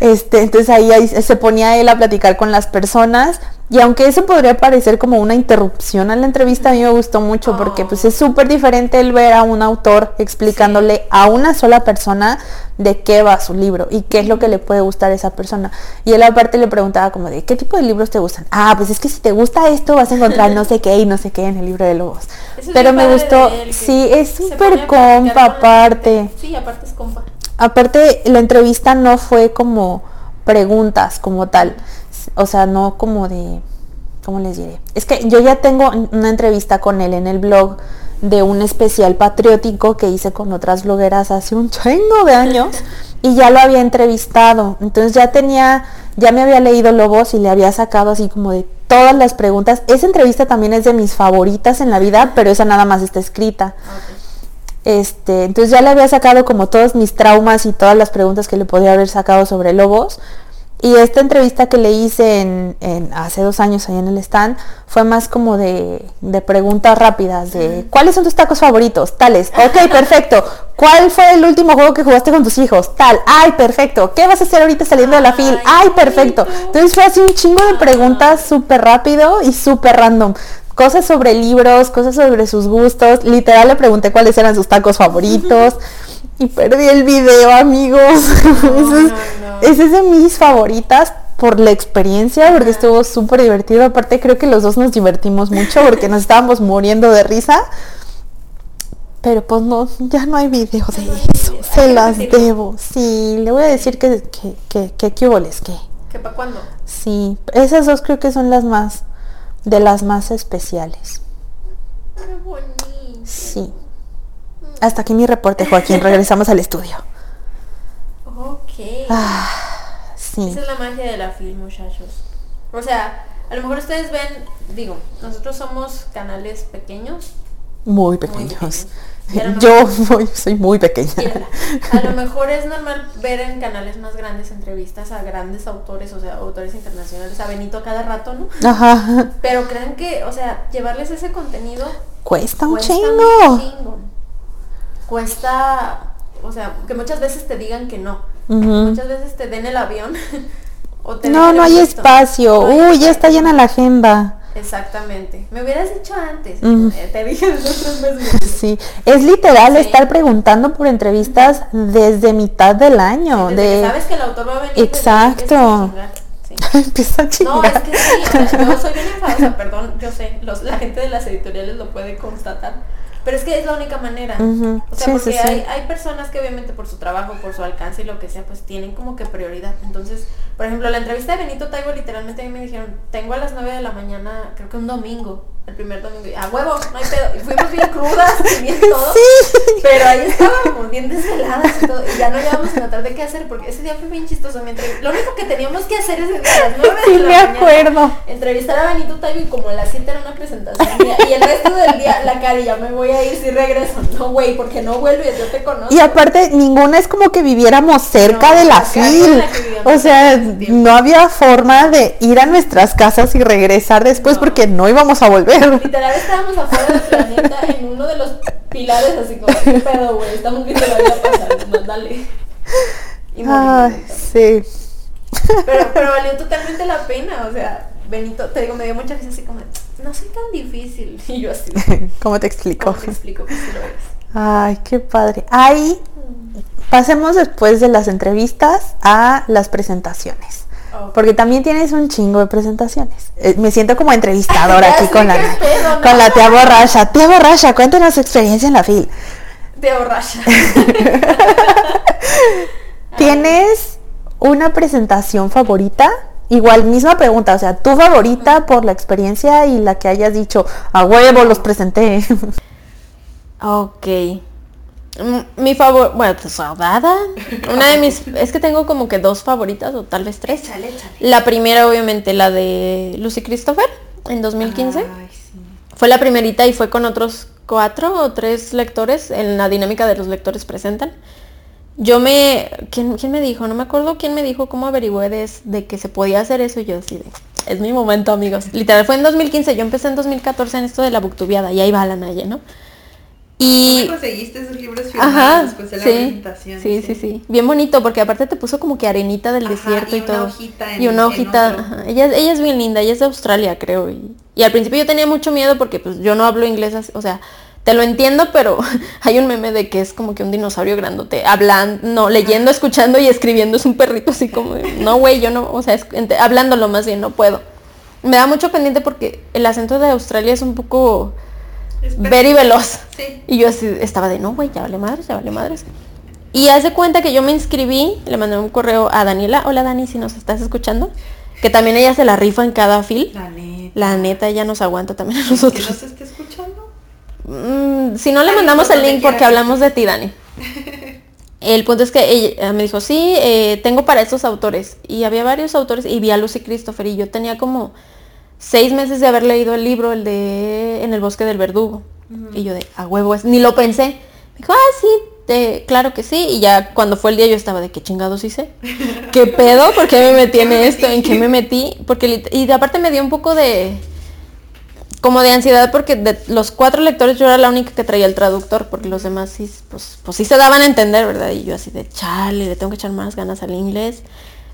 Este, entonces ahí, ahí se ponía él a platicar con las personas y aunque eso podría parecer como una interrupción a la entrevista, a mí me gustó mucho porque pues es súper diferente el ver a un autor explicándole a una sola persona de qué va su libro y qué es lo que le puede gustar a esa persona. Y él aparte le preguntaba como de, ¿qué tipo de libros te gustan? Ah, pues es que si te gusta esto vas a encontrar no sé qué y no sé qué en el libro de lobos. Eso Pero me gustó, él, sí, es súper compa aparte. Sí, aparte es compa. Aparte, la entrevista no fue como preguntas como tal. O sea, no como de... ¿Cómo les diré? Es que yo ya tengo una entrevista con él en el blog de un especial patriótico que hice con otras blogueras hace un chingo de años y ya lo había entrevistado. Entonces ya tenía, ya me había leído Lobos y le había sacado así como de todas las preguntas. Esa entrevista también es de mis favoritas en la vida, pero esa nada más está escrita. Este, entonces ya le había sacado como todos mis traumas y todas las preguntas que le podía haber sacado sobre lobos. Y esta entrevista que le hice en, en- hace dos años ahí en el stand fue más como de, de preguntas rápidas, de ¿cuáles son tus tacos favoritos? Tales, ok, perfecto. ¿Cuál fue el último juego que jugaste con tus hijos? Tal, ay, perfecto. ¿Qué vas a hacer ahorita saliendo de la fil? Ay, perfecto. Entonces fue así un chingo de preguntas súper rápido y súper random. Cosas sobre libros, cosas sobre sus gustos. Literal le pregunté cuáles eran sus tacos favoritos. Y perdí el video, amigos. es, no, no. ese es de mis favoritas por la experiencia, porque estuvo súper divertido. Aparte creo que los dos nos divertimos mucho porque nos estábamos muriendo de risa. Pero pues no, ya no hay video de no eso. video. Se las debo. Sí, le voy a decir que, que, que, que, les, que. ¿Qué para cuándo? Sí, esas dos creo que son las más, de las más especiales. Qué bonito. Sí. Hasta aquí mi reporte, Joaquín. Regresamos al estudio. Ok. Ah, sí. Esa es la magia de la film, muchachos. O sea, a lo mejor ustedes ven, digo, nosotros somos canales pequeños, Muy pequeños. Yo soy muy pequeña. a lo mejor es normal ver en canales más grandes entrevistas a grandes autores, o sea, autores internacionales, a Benito cada rato, ¿no? Ajá. Pero creen que, o sea, llevarles ese contenido cuesta un chingo. Cuesta, o sea, que muchas veces te digan que no. Muchas veces te den el avión. o te no, no hay espacio. Uy, ya está llena la agenda. Exactamente. Me hubieras dicho antes. Eh, te dije dos meses. Sí, es literal estar preguntando por entrevistas desde mitad del año. de... sabes que el autor va a venir. Exacto. Empieza a chingar. No, es que sí, yo soy bien enfadosa, perdón, yo sé, los, la gente de las editoriales lo puede constatar. Pero es que es la única manera. O sea, porque Hay, hay personas que obviamente por su trabajo, por su alcance y lo que sea, pues tienen como que prioridad. Entonces, por ejemplo, la entrevista de Benito Taibo literalmente a mí me dijeron, tengo a las 9 de la mañana, creo que un domingo el primer domingo. a huevo, no hay pedo. Y fuimos bien crudas y bien todo. Pero ahí estábamos bien desveladas y todo. Y ya no llevamos a notar de qué hacer porque ese día fue bien chistoso. Lo único que teníamos que hacer es a las 9 de la me acuerdo. entrevistar a Benito Taibo y como a las 7 era una presentación Y el resto del día, la cara, ya me voy a ir si regreso. No, güey, porque no vuelves, yo te conozco. Y aparte, ninguna es como que viviéramos cerca de la fil. O sea, no había forma de ir a nuestras casas y regresar después porque no íbamos a volver. Literal estábamos afuera del planeta en uno de los pilares así como, ¿qué pedo, güey? Estamos viendo la vida pasar, más dale. Y Ay, sí. Pero, pero valió totalmente la pena, o sea, Benito, te digo, me dio mucha risa así como, no soy tan difícil. Y yo así. ¿Cómo te explico? ¿Cómo te explico que sí lo eres? Ay, qué padre. Ahí pasemos después de las entrevistas a las presentaciones. Porque también tienes un chingo de presentaciones. Eh, me siento como entrevistadora aquí con la, con la tía borracha. Tía borracha, cuéntanos su experiencia en la fil. Tía borracha. ¿Tienes una presentación favorita? Igual, misma pregunta, o sea, tu favorita por la experiencia y la que hayas dicho, a huevo los presenté. Ok. Mi favor, bueno, pues Una de mis, es que tengo como que dos favoritas o tal vez tres. La primera obviamente la de Lucy Christopher en 2015. Fue la primerita y fue con otros cuatro o tres lectores en la dinámica de los lectores presentan. Yo me, ¿quién, me dijo? No me acuerdo quién me dijo cómo averigué de, de que se podía hacer eso y yo así de, es mi momento amigos. Literal fue en 2015, yo empecé en 2014 en esto de la Buktubiada y ahí va la Naye, ¿no? Y... conseguiste esos libros firmados después de la presentación? Sí, sí, sí, Bien bonito, porque aparte te puso como que arenita del desierto y, todo. y una hojita. Ella, ella es bien linda, ella es de Australia, creo. Y, al principio yo tenía mucho miedo porque pues yo no hablo inglés, o sea, te lo entiendo, pero hay un meme de que es como que un dinosaurio grandote, hablando, no, leyendo, escuchando y escribiendo es un perrito así como, no, güey, yo no, o sea, hablándolo más bien, no puedo. Me da mucho pendiente porque el acento de Australia es un poco very veloz. Y yo así estaba de, no, güey, ya vale madres, ya vale madres. Y hace cuenta que yo me inscribí, le mandé un correo a Daniela. Hola Dani, si nos estás escuchando. Que también ella se la rifa en cada fil. La neta. La neta, ella nos aguanta también a nosotros. ¿Que nos esté escuchando? Mm, si no, le mandamos el link porque hablamos de ti, Dani. El punto es que ella me dijo, sí, eh, tengo para estos autores. Y había varios autores y vi a Lucy Christopher y yo tenía como seis meses de haber leído el libro, el de En el bosque del verdugo. Y yo de, a huevo, ni lo pensé. Me dijo, ah, sí, claro que sí. Y ya cuando fue el día yo estaba de, ¿qué chingados hice? ¿Qué pedo? ¿Por qué me metí en esto? ¿En qué me metí? Porque, y aparte me dio un poco de, como de ansiedad porque de los cuatro lectores yo era la única que traía el traductor, porque los demás sí, pues, pues sí se daban a entender, ¿verdad? Y yo así de, chale, le tengo que echar más ganas al inglés.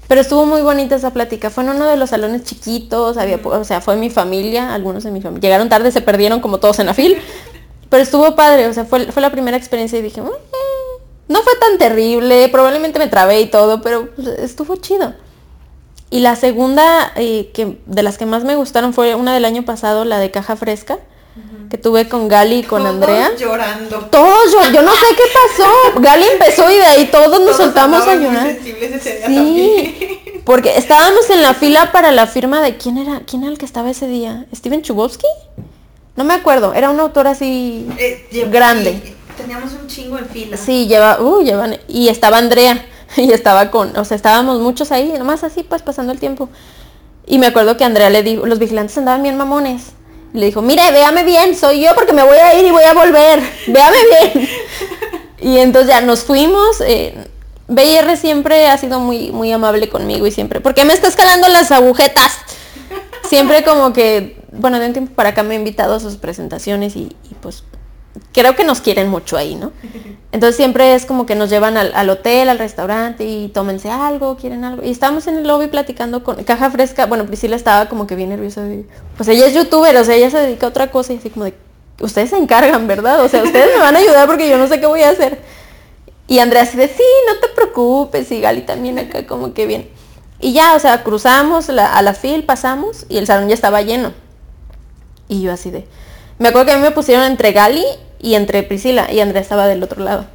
Pero estuvo muy bonita esa plática. Fue en uno de los salones chiquitos, había, o sea, fue mi familia, algunos de mi familia. Llegaron tarde, se perdieron como todos en la fil. Pero estuvo padre, o sea, fue, fue la primera experiencia y dije, mm, no fue tan terrible, probablemente me trabé y todo, pero pues, estuvo chido. Y la segunda, eh, que de las que más me gustaron fue una del año pasado, la de Caja Fresca que tuve con Gali y con todos Andrea. llorando. Todos yo, yo no sé qué pasó. Gali empezó y de ahí todos nos soltamos a llorar. sí, porque estábamos en la fila para la firma de quién era, quién era el que estaba ese día, Steven Chubovsky. No me acuerdo, era un autor así eh, grande. teníamos un chingo en fila. Sí, lleva, uh, llevan, y estaba Andrea y estaba con, o sea, estábamos muchos ahí, nomás así pues pasando el tiempo. Y me acuerdo que Andrea le dijo, los vigilantes andaban bien mamones le dijo, mire, véame bien, soy yo porque me voy a ir y voy a volver. Véame bien. y entonces ya nos fuimos. Eh, BR siempre ha sido muy, muy amable conmigo y siempre, porque me está escalando las agujetas. Siempre como que, bueno, de un tiempo para acá me ha invitado a sus presentaciones y, pues creo que nos quieren mucho ahí, ¿no? Entonces siempre es como que nos llevan al, hotel, al restaurante y tómense algo, quieren algo. Y estábamos en el lobby platicando con Caja Fresca. Bueno, Priscila estaba como que bien nerviosa. pues ella es youtuber, o sea, ella se dedica a otra cosa y así como de, ustedes se encargan, ¿verdad? O sea, ustedes me van a ayudar porque yo no sé qué voy a hacer. Y Andrea así de, sí, no te preocupes. Y Gali también acá como que bien. Y ya, o sea, cruzamos a la fil, pasamos y el salón ya estaba lleno. Y yo así de... Me acuerdo que a mí me pusieron entre Gali y entre Priscila y Andrea estaba del otro lado.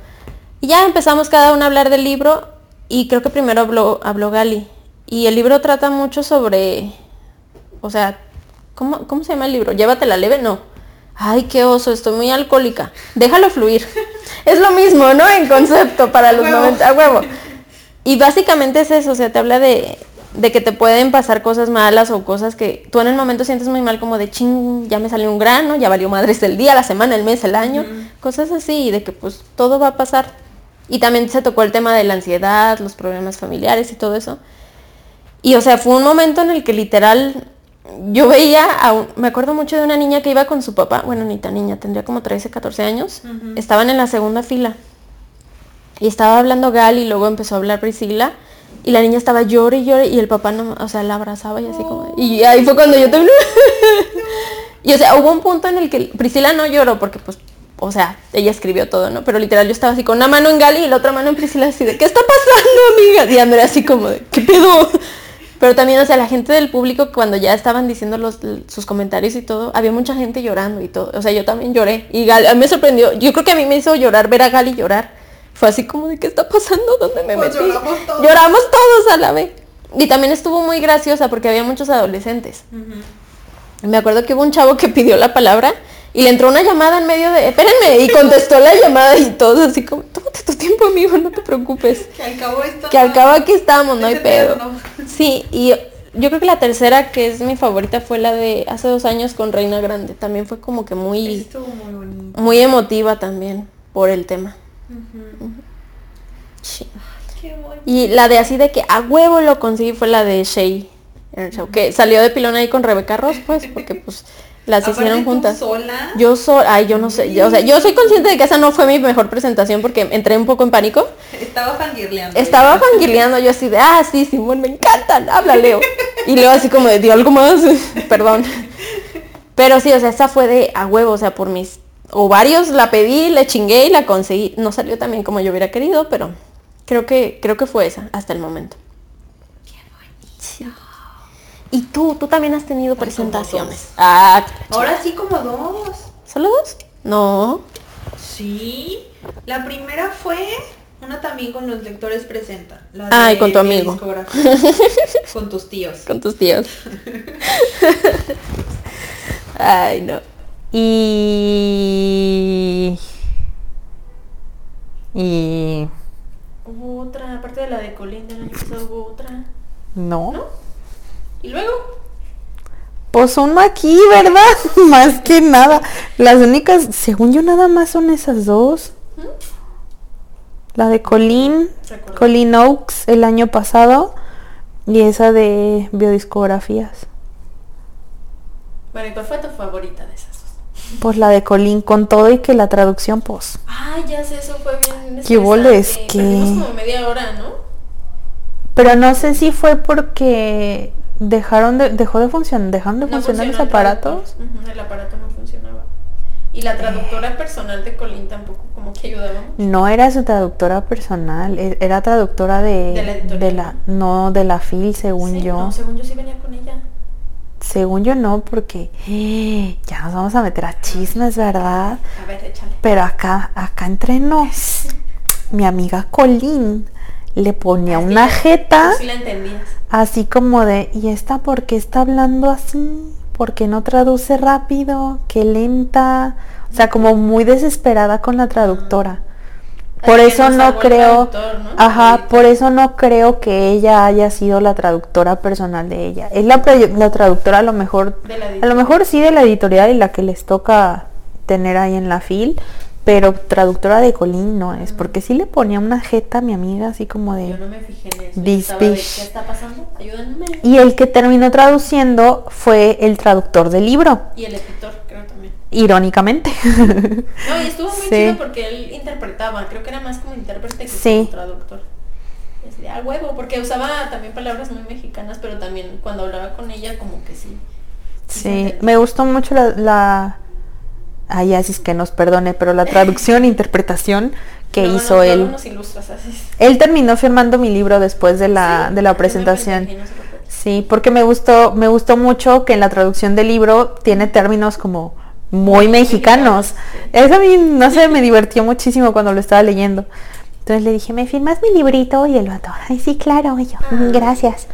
Y ya empezamos cada uno a hablar del libro y creo que primero habló, habló Gali. Y el libro trata mucho sobre... O sea, ¿cómo, ¿cómo se llama el libro? ¿Llévatela leve? No. Ay, qué oso, estoy muy alcohólica. Déjalo fluir. es lo mismo, ¿no? En concepto para los 90, a huevo. Y básicamente es eso, o sea, te habla de, de, que te pueden pasar cosas malas o cosas que tú en el momento sientes muy mal, como de ching, ya me salió un grano, ya valió madres el día, la semana, el mes, el año, cosas así, y de que pues todo va a pasar. Y también se tocó el tema de la ansiedad, los problemas familiares y todo eso. Y o sea, fue un momento en el que literal yo veía, a me acuerdo mucho de una niña que iba con su papá, bueno, ni tan niña, tendría como 13, 14 años, estaban en la segunda fila y estaba hablando Gal y luego empezó a hablar Priscila y la niña estaba llore y llore y el papá no, o sea, la abrazaba y así como, y ahí fue cuando yo también, y o sea, hubo un punto en el que Priscila no lloró porque pues, o sea, ella escribió todo, ¿no? Pero literal yo estaba así con una mano en Gali y la otra mano en Priscila así de, ¿qué está pasando, amiga? Y Andrea así como de, ¿qué pedo? Pero también, o sea, la gente del público cuando ya estaban diciendo los, sus comentarios y todo, había mucha gente llorando y todo. O sea, yo también lloré. Y Gal, a mí me sorprendió. Yo creo que a mí me hizo llorar ver a Gali llorar. Fue así como de, ¿qué está pasando? ¿Dónde me pues metí? Lloramos todos. lloramos todos a la vez. Y también estuvo muy graciosa porque había muchos adolescentes. Me acuerdo que hubo un chavo que pidió la palabra y le entró una llamada en medio de, espérenme, y contestó la llamada y todo así como, tómate tu tiempo, amigo, no te preocupes. Que al cabo, que al cabo aquí estamos, no hay pedo. Sí, y yo creo que la tercera, que es mi favorita, fue la de hace dos años con Reina Grande. También fue como que muy, muy, emotiva también por el tema. Sí. Y la de así de que a huevo lo conseguí fue la de Shay. Que salió de pilón ahí con Rebeca Ross, pues, porque pues las hicieron juntas. sola? Yo soy, ay, yo no sé, yo, o sea, yo soy consciente de que esa no fue mi mejor presentación porque entré un poco en pánico. Estaba fangirleando. Estaba fangirleando yo así de, ah, sí, Simón, me encantan, habla Leo. Y Leo así como de, dio algo más, perdón. Pero sí, o sea, esa fue de a huevo, o sea, por mis ovarios la pedí, le chingué y la conseguí. No salió también como yo hubiera querido, pero creo que, creo que fue esa hasta el momento. Y tú, tú también has tenido presentaciones. Ah, Ahora sí como dos. ¿Solo dos? No. Sí. La primera fue una también con los lectores presenta. La Ay, con tu amigo. con tus tíos. Con tus tíos. Ay, no. Y... Y... Hubo otra, aparte de la de Colin del año pasado, hubo otra. No. ¿No? ¿Y luego? Pues uno aquí, ¿verdad? más que nada. Las únicas, según yo, nada más son esas dos. ¿Mm? La de Colin, Colin Oaks el año pasado y esa de biodiscografías. Bueno, ¿y cuál fue tu favorita de esas Pues la de Colin con todo y que la traducción, pues. Ah, ya sé, eso fue bien. ¿Qué boles? Que... como media hora, ¿no? Pero no sé si fue porque dejaron de, dejó de funcionar, dejaron de funcionar los aparatos. El, aparato no funcionaba. Y la traductora personal de Colin tampoco como que ayudaba. No era su traductora personal, e, era traductora de, de, la, no de la FIL según yo. No, según yo sí venía con ella. Según yo no, porque ya nos vamos a meter a chismes, ¿verdad? A ver, échale. Pero acá, acá entre nos, mi amiga Colin le ponía una jeta. Así como de, ¿y esta por qué está hablando así? ¿Por qué no traduce rápido? ¿Qué lenta? O sea, como muy desesperada con la traductora. Por eso no creo, traductor, ¿no? ajá, por eso no creo que ella haya sido la traductora personal de ella. Es la, la traductora a lo mejor, a lo mejor sí de la editorial y la que les toca tener ahí en la fil, pero traductora de Colín no es, porque sí le ponía una jeta a mi amiga así como de... Yo no me fijé en eso. De. ¿Qué está pasando? Ayúdenme. Y el que terminó traduciendo fue el traductor del libro, Y el también. Irónicamente. No, y estuvo muy Sí. chido porque él interpretaba, creo que era más como intérprete que Sí. como traductor. Y así de, "Ah, huevo, porque usaba también palabras muy mexicanas, pero también cuando hablaba con ella como que sí. Sí, me gustó mucho la... la... Ay, así es que nos perdone, pero la traducción e interpretación que Luego hizo nos- él. nos ilustras así. Él terminó firmando mi libro después de la, Sí, de la presentación. no. Sí, porque me gustó, me gustó mucho que en la traducción del libro tiene términos como muy mexicanos. Eso a mí, no sé, me divirtió muchísimo cuando lo estaba leyendo. Entonces le dije, ¿me firmas mi librito? Y el vato, ay, sí, claro. Y yo, "Mm, gracias.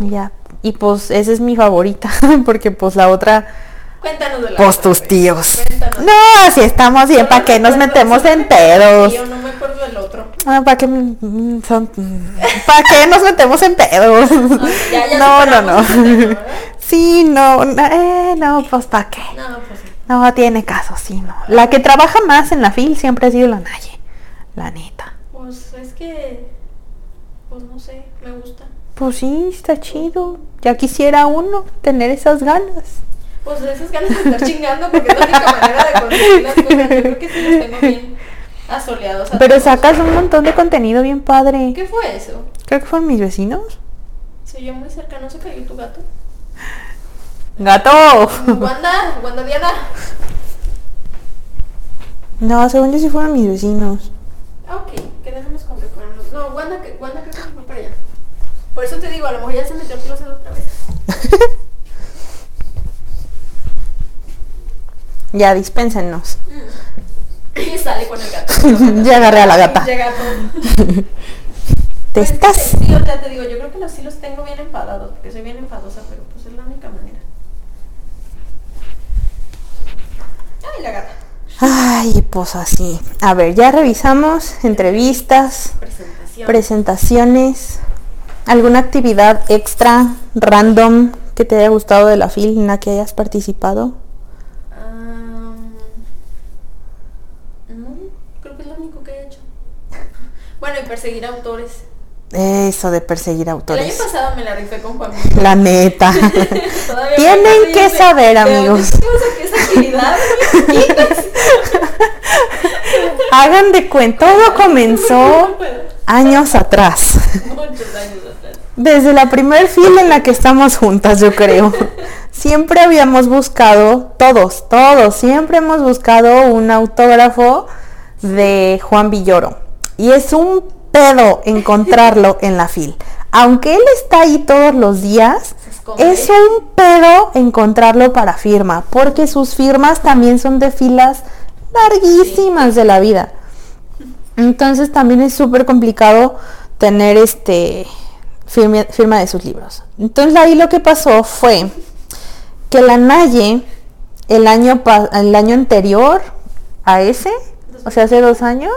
Y Ya. Y pues esa es mi favorita, porque pues la otra, Cuéntanos de la pues otra, tus tíos. Cuéntanos. No, si estamos bien, ¿para qué nos metemos en pedos? tío, no me acuerdo del otro. Ah, ¿Para qué, mm, son- ¿Para qué nos metemos en pedos? ya- ya no, no, no. Sí, no, no, eh, no, pues ¿para qué? No, pues sí. No tiene caso, sí, no. La que trabaja más en la FIL siempre ha sido la Naye, la neta. Pues es que, pues no sé, me gusta. Pues sí, está chido. Ya quisiera uno tener esas ganas. Pues esas ganas de estar chingando porque es la única manera de conseguir las cosas. Yo creo que sí los tengo bien asoleados. a Pero todos. sacas un montón de contenido bien padre. ¿Qué fue eso? Creo que fueron mis vecinos. Se oyó muy cercano, se cayó tu gato. ¡Gato! Wanda, Wanda Diana. No, según yo sí fueron mis vecinos. Ah, ok, quedamos con que fueron los- No, Wanda, que- Wanda creo que se fue para allá. Por eso te digo, a lo mejor ya se metió al closet otra vez. ya, dispénsenos. Y sale con el gato. Ya agarré a la gata. Ya gato. ¿Te Pues, estás? Sí, o sea, te digo, yo creo que los sí los tengo bien enfadados, porque soy bien enfadosa, pero pues es la única manera. Ay, la gata. Ay, pues así. A ver, ya revisamos entrevistas, Presentación. presentaciones, alguna actividad extra, random, que te haya gustado de la FIL en la que hayas participado. Am, no, creo que es lo único que he hecho. Bueno, y perseguir autores. Eso de perseguir El año autores. pasado me la rifé con Juan. La neta. Tienen que saber, ¿de dónde amigos. Hagan de cuenta, todo comenzó años atrás. Muchos años atrás. Desde la primer fila en la que estamos juntas, yo creo. Siempre habíamos buscado, todos, todos, siempre hemos buscado un autógrafo de Juan Villoro. Y es un pedo encontrarlo en la fil. Aunque él está ahí todos los días, es un pedo encontrarlo para firma, porque sus firmas también son de filas larguísimas de la vida. Entonces también es súper complicado tener este firma, firma de sus libros. Entonces ahí lo que pasó fue que la Naye el año el año anterior a ese, o sea hace dos años,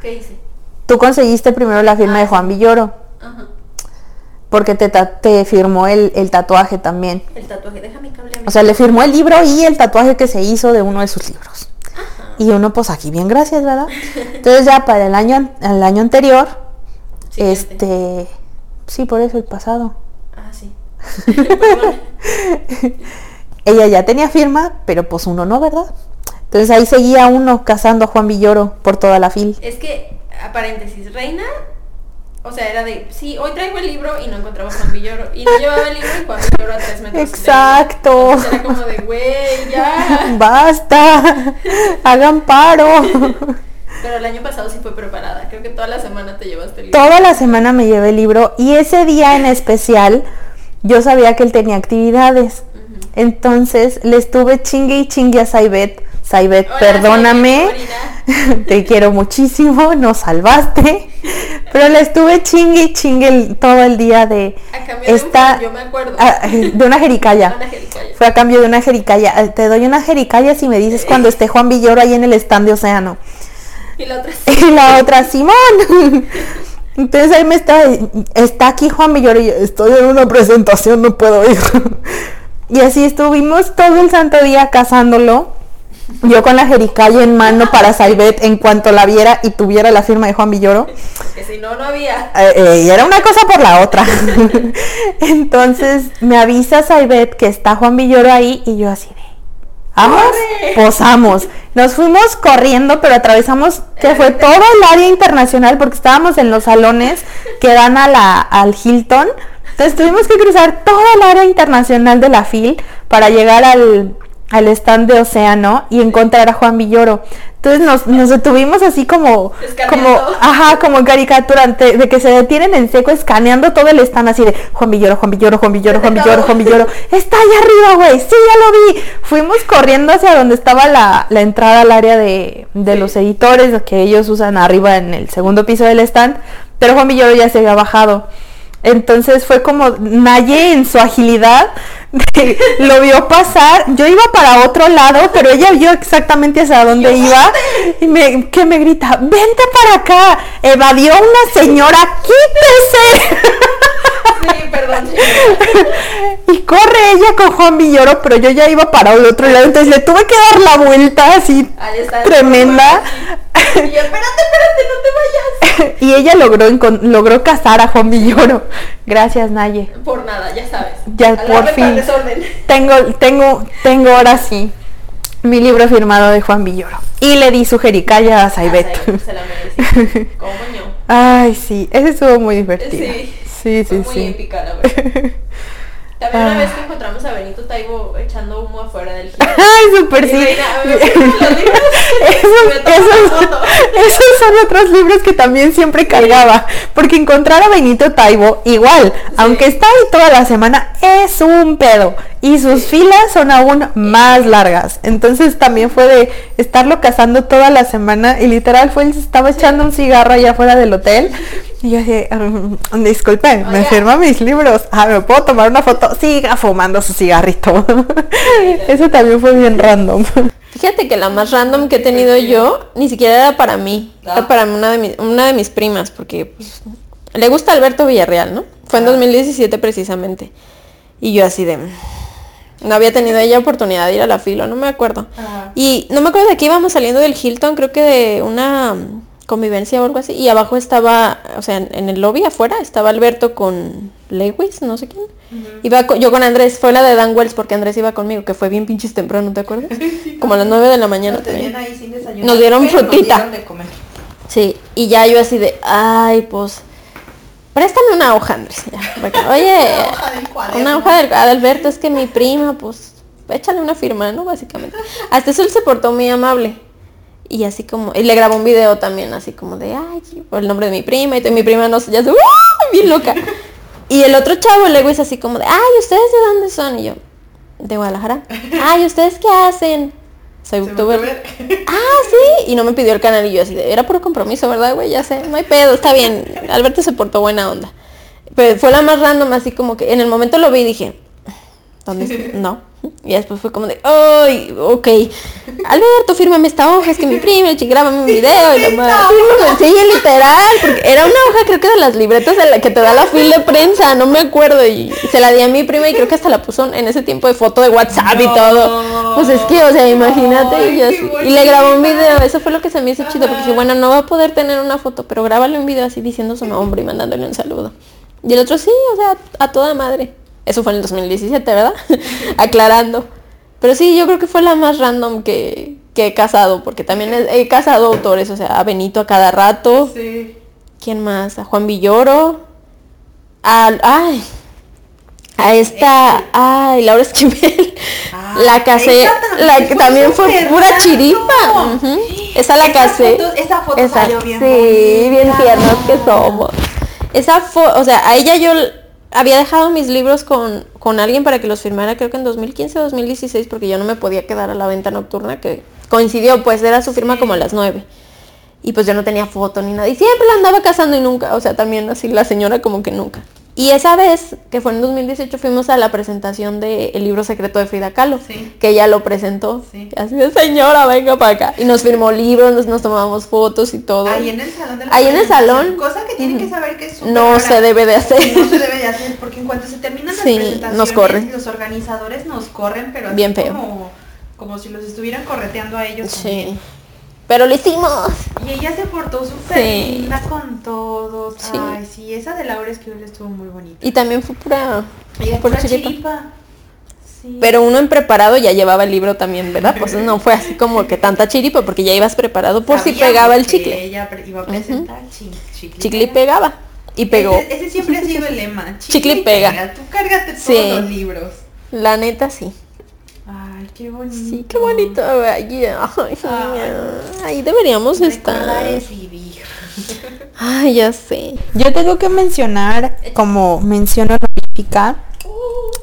¿Qué hice? Tú conseguiste primero la firma Ah, de sí. Juan Villoro, Ajá. porque te, te firmó el, el tatuaje también. El tatuaje, déjame mí. O sea, le firmó el libro y el tatuaje que se hizo de uno de sus libros. Y uno, pues aquí bien, gracias, ¿verdad? Entonces ya para el año, el año anterior, Siguiente. este, sí, por eso el pasado. Ah, sí. Ella ya tenía firma, pero pues uno no, ¿verdad? Entonces ahí seguía uno cazando a Juan Villoro por toda la fil. Es que, a paréntesis, Reina, o sea, era de, sí, hoy traigo el libro y no encontraba Juan Villoro. Y no llevaba el libro y Juan Villoro a tres metros. Exacto. Era como de, güey, ya. Basta, hagan paro. Pero el año pasado sí fue preparada. Creo que toda la semana te llevaste el libro. Toda la semana me llevé el libro y ese día en especial yo sabía que él tenía actividades. Entonces le estuve chingue y chingue a Saibet. Saibet, perdóname, te quiero muchísimo, nos salvaste. Pero le estuve chingue y chingue el- todo el día de A cambio de un esta pan, yo me acuerdo. de una jericaya. Una jericaya. Fue a cambio de una jericaya. Te doy una jericaya si me dices cuando esté Juan Villoro ahí en el stand de Océano. Y la otra, y la otra Simón. Entonces ahí me está, está aquí Juan Villoro y yo, estoy en una presentación, no puedo ir. Y así estuvimos todo el santo día cazándolo. Yo con la jericaya en mano para Saibet en cuanto la viera y tuviera la firma de Juan Villoro. que si no, no había. Eh, eh, y era una cosa por la otra. Entonces me avisa Saibet que está Juan Villoro ahí y yo así de, vamos, posamos. Nos fuimos corriendo, pero atravesamos que fue todo el área internacional porque estábamos en los salones que dan a la, al Hilton. Entonces tuvimos que cruzar toda el área internacional de la FIL para llegar al, al stand de Océano y encontrar a Juan Villoro. Entonces nos, nos detuvimos así como, como, ajá, como caricatura de, de que se detienen en seco escaneando todo el stand así de Juan Villoro, Juan Villoro, Juan Villoro, Juan Villoro, Juan Villoro. Está allá arriba, güey. Sí, ya lo vi. Fuimos corriendo hacia donde estaba la, la entrada al área de, de los editores que ellos usan arriba en el segundo piso del stand. Pero Juan Villoro ya se había bajado. Entonces fue como Naye en su agilidad lo vio pasar. Yo iba para otro lado, pero ella vio exactamente hacia dónde iba y me, que me grita, vente para acá. Evadió una señora, quítese. Sí, perdón. y corre ella con Juan Villoro, pero yo ya iba para el otro lado, entonces le tuve que dar la vuelta así está. tremenda. Y yo, espérate, espérate, no te vayas. y ella logró logró cazar a Juan Villoro. Gracias, Naye. Por nada, ya sabes. Ya Alarma por fin. Tengo, tengo, tengo ahora sí mi libro firmado de Juan Villoro. Y le di su jericaya a Saibet. Ah, Se la merecía. ¿Cómo no? Ay, sí, ese estuvo muy divertido. Sí. Sí, Fue sí, muy sí. épica, la verdad. También una Ah. vez que encontramos a Benito Taibo echando humo afuera del gimnasio. Ay, súper sí. Reina, me fui Esos, esos- son otros libros que también siempre cargaba. Porque encontrar a Benito Taibo, igual, aunque está ahí toda la semana, es un pedo. Y sus filas son aún más largas. Entonces también fue de estarlo cazando toda la semana. Y literal fue él se estaba echando un cigarro allá afuera del hotel. Y yo dije, "Mm, disculpe, me firma mis libros. Ah, ¿me puedo tomar una foto? Siga fumando su cigarrito. Eso también fue bien random. Fíjate que la más random que he tenido yo ni siquiera era para mí, Ah. era para una de, mi- una de mis primas, porque pues, le gusta Alberto Villarreal, ¿no? Fue en Ah. 2017 precisamente. Y yo así de... No había tenido ella oportunidad de ir a la fila, no me acuerdo. Ajá. Y no me acuerdo de qué íbamos saliendo del Hilton, creo que de una convivencia o algo así. Y abajo estaba, o sea, en, el lobby afuera estaba Alberto con Lewis, no sé quién. Iba co- yo con Andrés, fue la de Dan Wells porque Andrés iba conmigo, que fue bien pinches temprano, ¿te acuerdas? Como a las 9 de la mañana. también. ahí sin desayunar. Nos dieron frutita. dieron de comer. Sí, y ya yo así de, ay, pues, préstame una hoja, Andrés. ya, porque, Oye, una hoja del, a Alberto, es que mi prima, pues, échale una firma, ¿no? Básicamente. Hasta eso él se portó muy amable. Y así como, y le grabó un video también, así como de, ay, por el nombre de mi prima, y mi prima no sé, ya se, ¡uh! bien loca. Y el otro chavo, el es así como de, ay, ¿ustedes de dónde son? Y yo, de Guadalajara. Ay, ¿ustedes qué hacen? Soy youtuber. Ah, sí. Y no me pidió el canal y yo así de, era puro compromiso, ¿verdad, güey? Ya sé, no hay pedo, está bien. Alberto se portó buena onda. Pero fue la más random, así como que en el momento lo vi y dije, ¿dónde? No. Y después fue como de, ¡ay! Ok. Alberto, fírmame esta hoja, es que mi prima, grábame un video y la madre. Sí, literal, porque era una hoja creo que de las libretas de la que te da la fila de prensa, no me acuerdo. Y se la di a mi prima y creo que hasta la puso en ese tiempo de foto de WhatsApp y todo. Pues es que, o sea, imagínate. y, así- y le grabó un video, eso fue lo que se me hizo chido, porque dije, bueno, no va a poder tener una foto, pero grábale un video así diciendo su nombre y mandándole un saludo. Y el otro sí, o sea, a toda madre. Eso fue en el 2017, ¿verdad? Aclarando. Pero sí, yo creo que fue la más random que, que he casado, porque también he, he casado autores, o sea, a Benito a cada rato. Sí. ¿Quién más? A Juan Villoro. A, ay, a esta, ay, Laura Esquivel. la casé, la que también fue pura chiripa. Esa la Esa casé. esa foto Esa- salió bien Sí, bien tiernos que somos. Esa fue, o sea, a ella yo había dejado mis libros con, con alguien para que los firmara creo que en 2015 o 2016 porque yo no me podía quedar a la venta nocturna que coincidió, pues era su firma como a las 9. Y pues yo no tenía foto ni nada. Y siempre la andaba casando y nunca, o sea, también así la señora como que nunca. Y esa vez, que fue en 2018, fuimos a la presentación del libro secreto de Frida Kahlo, Sí. que ella lo presentó. Sí. Así de señora, venga para acá. Y nos firmó libros, nos, nos tomamos fotos y todo. Ahí en el salón de la Ahí en el salón. Cosa que tienen que saber que es No se debe de hacer. No se debe de hacer, porque en cuanto se terminan las Sí, presentaciones, nos corren. los organizadores nos corren, pero así Bien feo. Como, como si los estuvieran correteando a ellos Sí. también. Pero lo hicimos. Y ella se portó súper Sí. linda con todos. Sí. Ay, sí, esa de Laura Esquivel estuvo muy bonita. Y también fue pura, pura chiripa. Sí. Pero uno en preparado ya llevaba el libro también, ¿verdad? Pues no fue así como que tanta chiripa, porque ya ibas preparado por si Sabíamos pegaba el que chicle. Ella iba a presentar chi- chicle. Chicle y pegaba. Y pegó. Ese, ese siempre ha sido el lema. Chicle y pega. Tú cárgate todos Sí. los libros. La neta sí. Ay, qué bonito. Sí, qué bonito. Ay, ay, Ay. Ahí deberíamos Recordar estar. es vivir. Ay, ya sé. Yo tengo que mencionar, como menciono honorífica,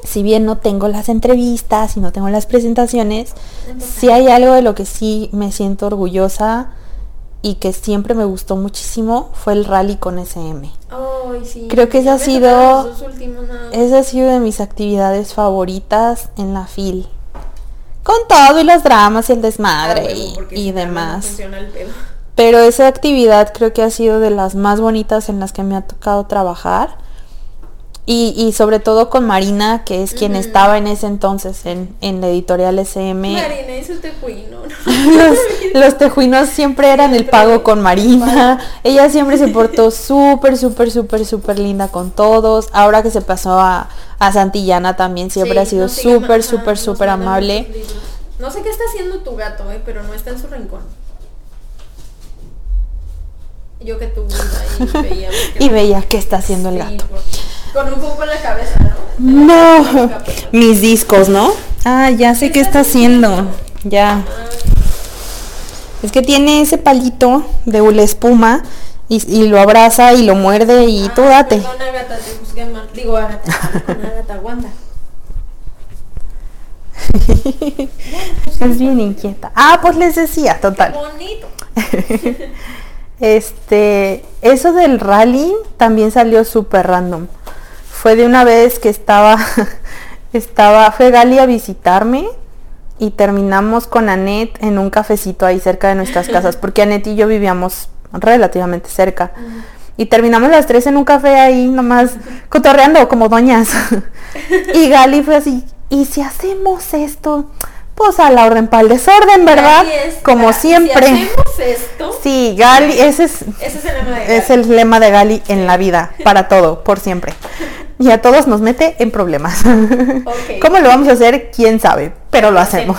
si bien no tengo las entrevistas y no tengo las presentaciones, si hay algo de lo que sí me siento orgullosa y que siempre me gustó muchísimo fue el rally con SM. Ay, sí. Creo que esa ha sido-. Esa ha sido de mis actividades favoritas en la FIL. Con todo y los dramas y el Ah, desmadre huevo, y, no, demás. funciona el pedo. Pero esa actividad creo que ha sido de las más bonitas en las que me ha tocado trabajar. Y, y sobre todo con Marina, que es quien estaba en ese entonces en, en la editorial SM. Marina hizo el tecuino. Los, los tejuinos siempre eran el pago con Marina. Ella siempre se portó súper, súper, súper, súper linda con todos. Ahora que se pasó a, a Santillana también siempre Sí, ha sido súper, súper, súper amable. No sé qué está haciendo tu gato, eh, pero no está en su rincón. Yo que iba y veía. Y veía qué está haciendo el Sí, gato. Con un poco en la cabeza, ¿no? No, mis discos, ¿no? Ah, ya sé qué está haciendo. Ya. Es que tiene ese palito de hula espuma y, y lo abraza y lo muerde y tú date. Perdón, Agatha, te juzgué mal. Digo, Agatha, con Agatha, Wanda. Es bien inquieta. Ah, pues les decía, total. Bonito. Este, eso del rally también salió súper random. Fue de una vez que estaba, estaba, fue Gali a visitarme y terminamos con Anet en un cafecito ahí cerca de nuestras casas, porque Anet y yo vivíamos relativamente cerca. Y terminamos las tres en un café ahí nomás cotorreando como doñas. y Gali fue así, ¿y si hacemos esto? Pues a la orden para el desorden, ¿verdad? Es, como siempre. Si hacemos esto, Sí, Gali, ese es, ese es el lema de es el lema de Gali en la vida, para todo, por siempre. Y a todos nos mete en problemas. ¿Cómo lo vamos a hacer? ¿Quién sabe? Pero lo hacemos.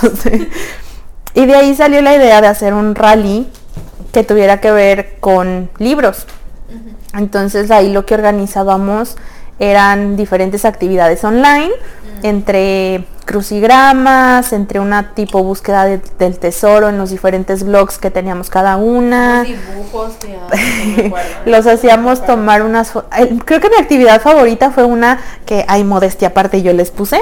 y de ahí salió la idea de hacer un rally que tuviera que ver con libros. Entonces ahí lo que organizábamos eran diferentes actividades online, entre crucigramas, entre una tipo búsqueda de- del tesoro en los diferentes blogs que teníamos cada una. Los dibujos, de, no me acuerdo. Los hacíamos tomar unas Creo que mi actividad favorita fue una que hay modestia aparte yo les puse.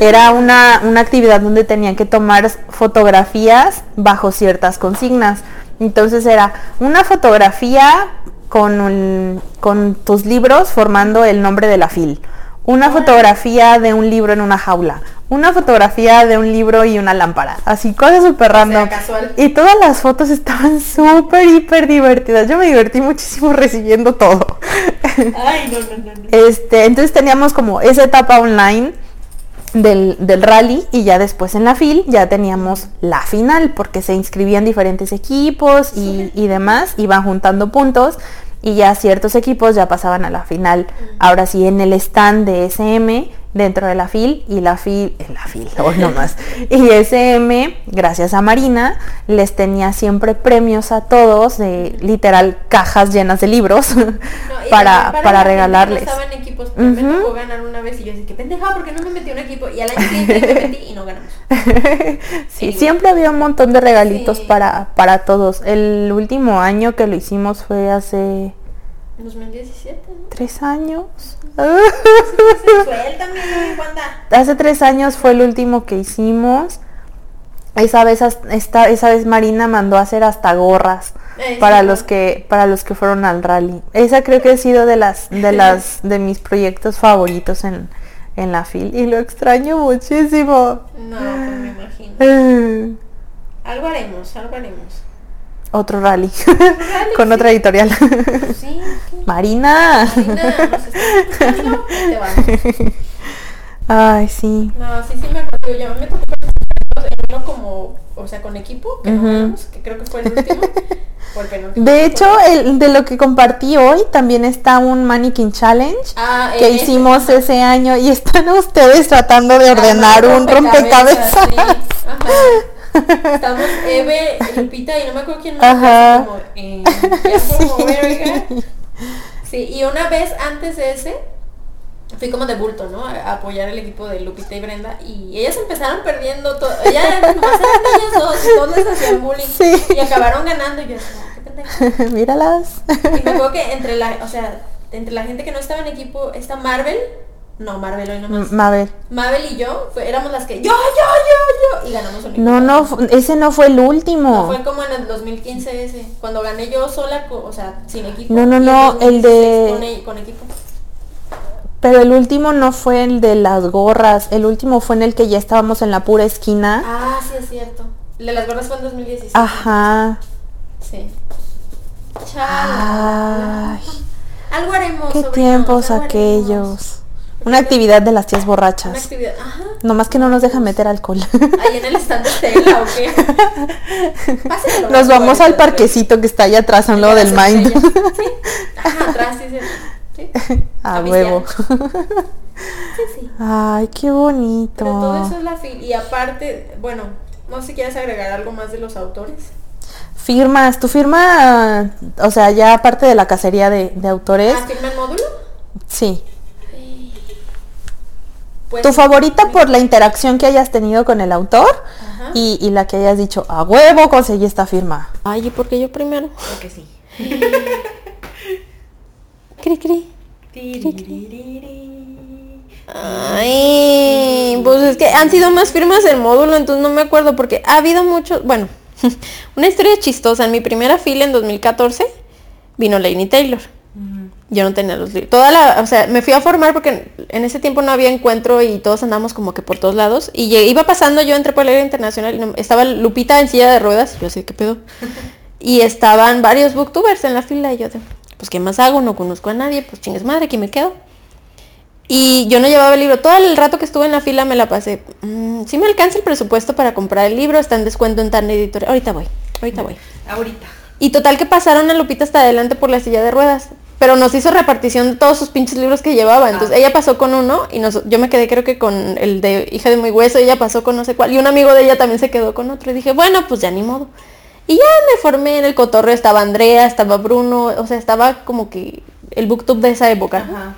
Era una, una actividad donde tenían que tomar fotografías bajo ciertas consignas. Entonces era una fotografía con, un- con tus libros formando el nombre de la fil. Una fotografía de un libro en una jaula. Una fotografía de un libro y una lámpara. Así, cosas súper random. casual. Y todas las fotos estaban súper, hiper divertidas. Yo me divertí muchísimo recibiendo todo. Ay, no, no, no. no. Este, entonces teníamos como esa etapa online del, del rally y ya después en la FIL ya teníamos la final porque se inscribían diferentes equipos y, y demás, iban juntando puntos y ya ciertos equipos ya pasaban a la final. Ahora sí en el stand de SM dentro de la FIL y la FIL, eh, la FIL, hoy no más. Y SM, gracias a Marina, les tenía siempre premios a todos de literal cajas llenas de libros No, para, para regalarles. Equipos, porque me Ujú. tocó ganar una vez y yo así, que pendeja, porque no me metí un equipo? Y al año siguiente me metí y no ganamos. sí, siempre había un montón de regalitos Sí. para, para todos. El último año que lo hicimos fue hace En 2017, ¿no? tres años. Hace tres años fue el último que hicimos. Esa vez, esta, esa vez Marina mandó a hacer hasta gorras para los que para los que fueron al rally. Esa creo que ha sido de las de las de mis proyectos favoritos en, en la fil y lo extraño muchísimo. No, pues me imagino. algo haremos, algo haremos. Otro rally, con otra editorial. Sí, Marina. Marina, Ay, sí. No, sí, sí me acuerdo. Yo me tocó en uno como, o sea, con equipo, que, no que creo que fue el último. De hecho, el, de lo que compartí hoy también está un Mannequin Challenge ah, que hicimos ese año y están ustedes tratando de ordenar un rompecabezas. Estamos Eve, Lupita y no me acuerdo quién más. Ajá. Como, eh, sí, y una vez antes de ese, fui como de bulto, ¿no? A, apoyar el equipo de Lupita y Brenda y ellas empezaron perdiendo todo. Ellas eran ellas dos, todos les hacían bullying y acabaron ganando y yo qué Míralas. Y me acuerdo que entre la, o sea, entre la gente que no estaba en equipo, está Marvel, no, Marvel hoy nomás. Mabel. Mabel y yo éramos las que yo, yo, yo, yo y ganamos un No, no, ese no fue el último. No, fue como en el 2015 ese, cuando gané yo sola, o sea, sin equipo. No, no, no, el de con equipo. Pero el último no fue el de las gorras, el último fue en el que ya estábamos en la pura esquina. Ah, sí, es cierto. El de las gorras fue en 2016. Ajá. Sí. Chao. Algo haremos. Qué tiempos aquellos. Una actividad de las tías borrachas. Una actividad, ajá. Nomás que no nos deja meter alcohol. Ahí en el stand de tela o qué. nos vamos al parquecito que está allá atrás, a un lado del Mind. Sí. Ajá, atrás, sí, sí. A, huevo. sí, sí. Ay, qué bonito. Pero todo eso es la fil y aparte, bueno, no sé si quieres agregar algo más de los autores. Firmas, tu firma, o sea, ya aparte de la cacería de, autores. ¿Ah, firma en módulo? Sí. Pues, tu favorita por la interacción que hayas tenido con el autor y, y, la que hayas dicho, a huevo conseguí esta firma. Ay, ¿y por qué yo primero? Porque sí. Cri, cri. Ay, pues es que han sido más firmas el módulo, entonces no me acuerdo porque ha habido mucho, bueno, una historia chistosa. En mi primera fila en 2014 vino Lainey Taylor. Yo no tenía los libros. Toda la, o sea, me fui a formar porque en ese tiempo no había encuentro y todos andamos como que por todos lados. Y iba pasando yo entre Polera Internacional y estaba Lupita en silla de ruedas. Yo así, ¿qué pedo? y estaban varios booktubers en la fila y yo de, pues ¿qué más hago? No conozco a nadie, pues chingues madre, aquí me quedo. Y yo no llevaba el libro. Todo el rato que estuve en la fila me la pasé. Mm, si me alcanza el presupuesto para comprar el libro, está en descuento en tan editorial. Ahorita voy, ahorita voy. Ahorita. Y total que pasaron a Lupita hasta adelante por la silla de ruedas. Pero nos hizo repartición de todos sus pinches libros que llevaba. Entonces ah. ella pasó con uno y nos, yo me quedé creo que con el de Hija de Muy Hueso, ella pasó con no sé cuál. Y un amigo de ella también se quedó con otro. Y dije, bueno, pues ya ni modo. Y ya me formé en el cotorreo, estaba Andrea, estaba Bruno, o sea, estaba como que el booktube de esa época.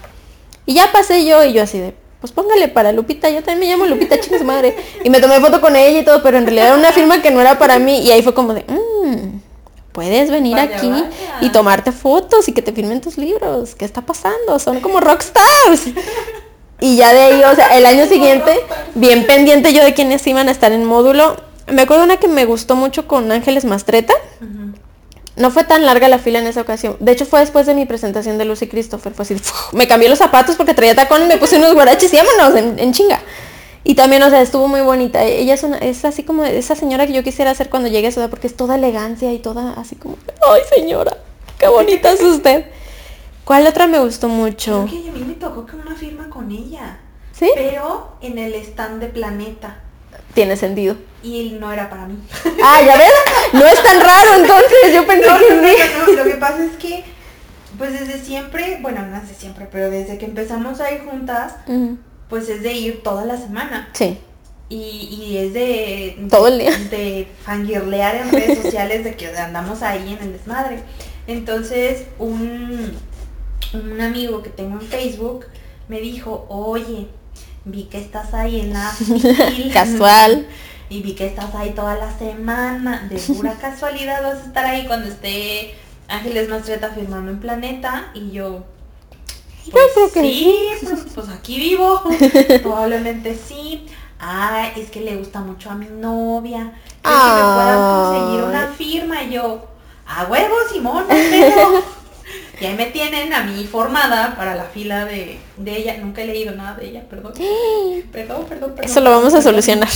Y ya pasé yo y yo así de, pues póngale para Lupita, yo también me llamo Lupita, chingas madre. Y me tomé foto con ella y todo, pero en realidad era una firma que no era para mí. Y ahí fue como de, mmm, puedes venir aquí y tomarte fotos y que te firmen tus libros. ¿Qué está pasando? Son como rockstars. Y ya de ahí, o sea, el año siguiente, bien pendiente yo de quienes iban a estar en módulo, me acuerdo una que me gustó mucho con Ángeles Mastreta. No fue tan larga la fila en esa ocasión. De hecho, fue después de mi presentación de Lucy Christopher. Fue así, me cambié los zapatos porque traía tacón y me puse unos guaraches y vámonos en, chinga. Y también, o sea, estuvo muy bonita. Ella es, una, es así como esa señora que yo quisiera hacer cuando llegue a su edad porque es toda elegancia y toda así como, ay señora, qué bonita es usted. ¿Cuál otra me gustó mucho? Creo que a mí me tocó que una firma con ella. ¿Sí? Pero en el stand de Planeta tiene sentido. Y no era para mí. Ah, ya ves, no es tan raro entonces, yo pensé que sí. lo que pasa es que, pues desde siempre, bueno, no desde siempre, pero desde que empezamos a ir juntas, pues es de ir toda la semana. Sí. Y, y es de, todo el día de fangirlear en redes sociales de que andamos ahí en el desmadre entonces un, un amigo que tengo en Facebook me dijo oye vi que estás ahí en la casual. Y vi que estás ahí toda la semana. De pura casualidad vas a estar ahí cuando esté Ángeles Mastreta firmando en Planeta. Y yo pues sí, pues, pues, aquí vivo. Probablemente sí. Ah es que le gusta mucho a mi novia. Que me puedan conseguir una firma. Y yo a huevo, Simón, pero y ahí me tienen a mí formada para la fila de, de ella. Nunca he leído nada de ella, perdón. perdón, perdón, perdón. Eso lo vamos a solucionar.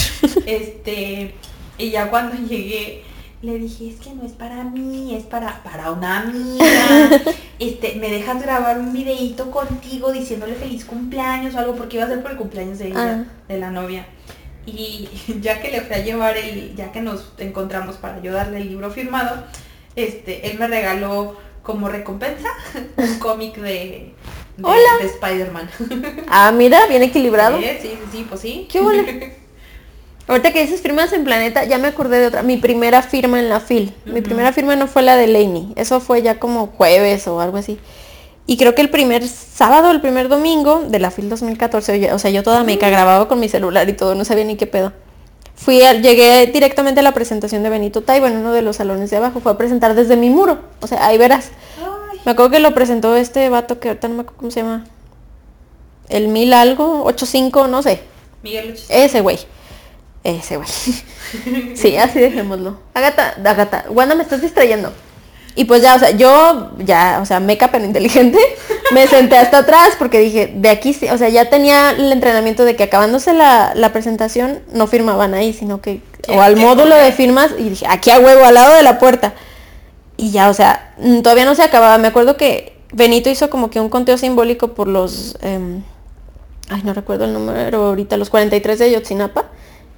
Este, y ya cuando llegué, le dije, es que no es para mí, es para, para una amiga. Este, me dejas grabar un videito contigo diciéndole feliz cumpleaños o algo, porque iba a ser por el cumpleaños de ella, Ah. de la novia. Y ya que le fui a llevar el, ya que nos encontramos para ayudarle el libro firmado, este, él me regaló como recompensa un cómic de, de, Hola. de Spider-Man. Ah, mira, bien equilibrado. Sí, sí, sí, pues sí. ¿Qué huele? Ahorita que dices firmas en Planeta, ya me acordé de otra. Mi primera firma en la FIL. Mi primera firma no fue la de Laney. Eso fue ya como jueves o algo así. Y creo que el primer sábado, el primer domingo de la FIL 2014, oye, o sea, yo toda meca grababa con mi celular y todo, no sabía ni qué pedo. Fui a- llegué directamente a la presentación de Benito Tai, bueno, uno de los salones de abajo, fue a presentar desde mi muro. O sea, ahí verás. Ay, Me acuerdo que lo presentó este vato que ahorita no me acuerdo cómo se llama. El mil algo, 85, no sé. Miguel Luchis. Ese güey. Ese güey. sí, así dejémoslo. Agata, Agata, Wanda me estás distrayendo. Y pues ya, o sea, yo ya, o sea, meca pero inteligente, me senté hasta atrás porque dije, de aquí sí, o sea, ya tenía el entrenamiento de que acabándose la, la presentación no firmaban ahí, sino que, o al módulo de firmas, y dije, aquí a huevo, al lado de la puerta. Y ya, o sea, mm, todavía no se acababa. Me acuerdo que Benito hizo como que un conteo simbólico por los, em, ay, no recuerdo el número ahorita, los 43 de Yotzinapa.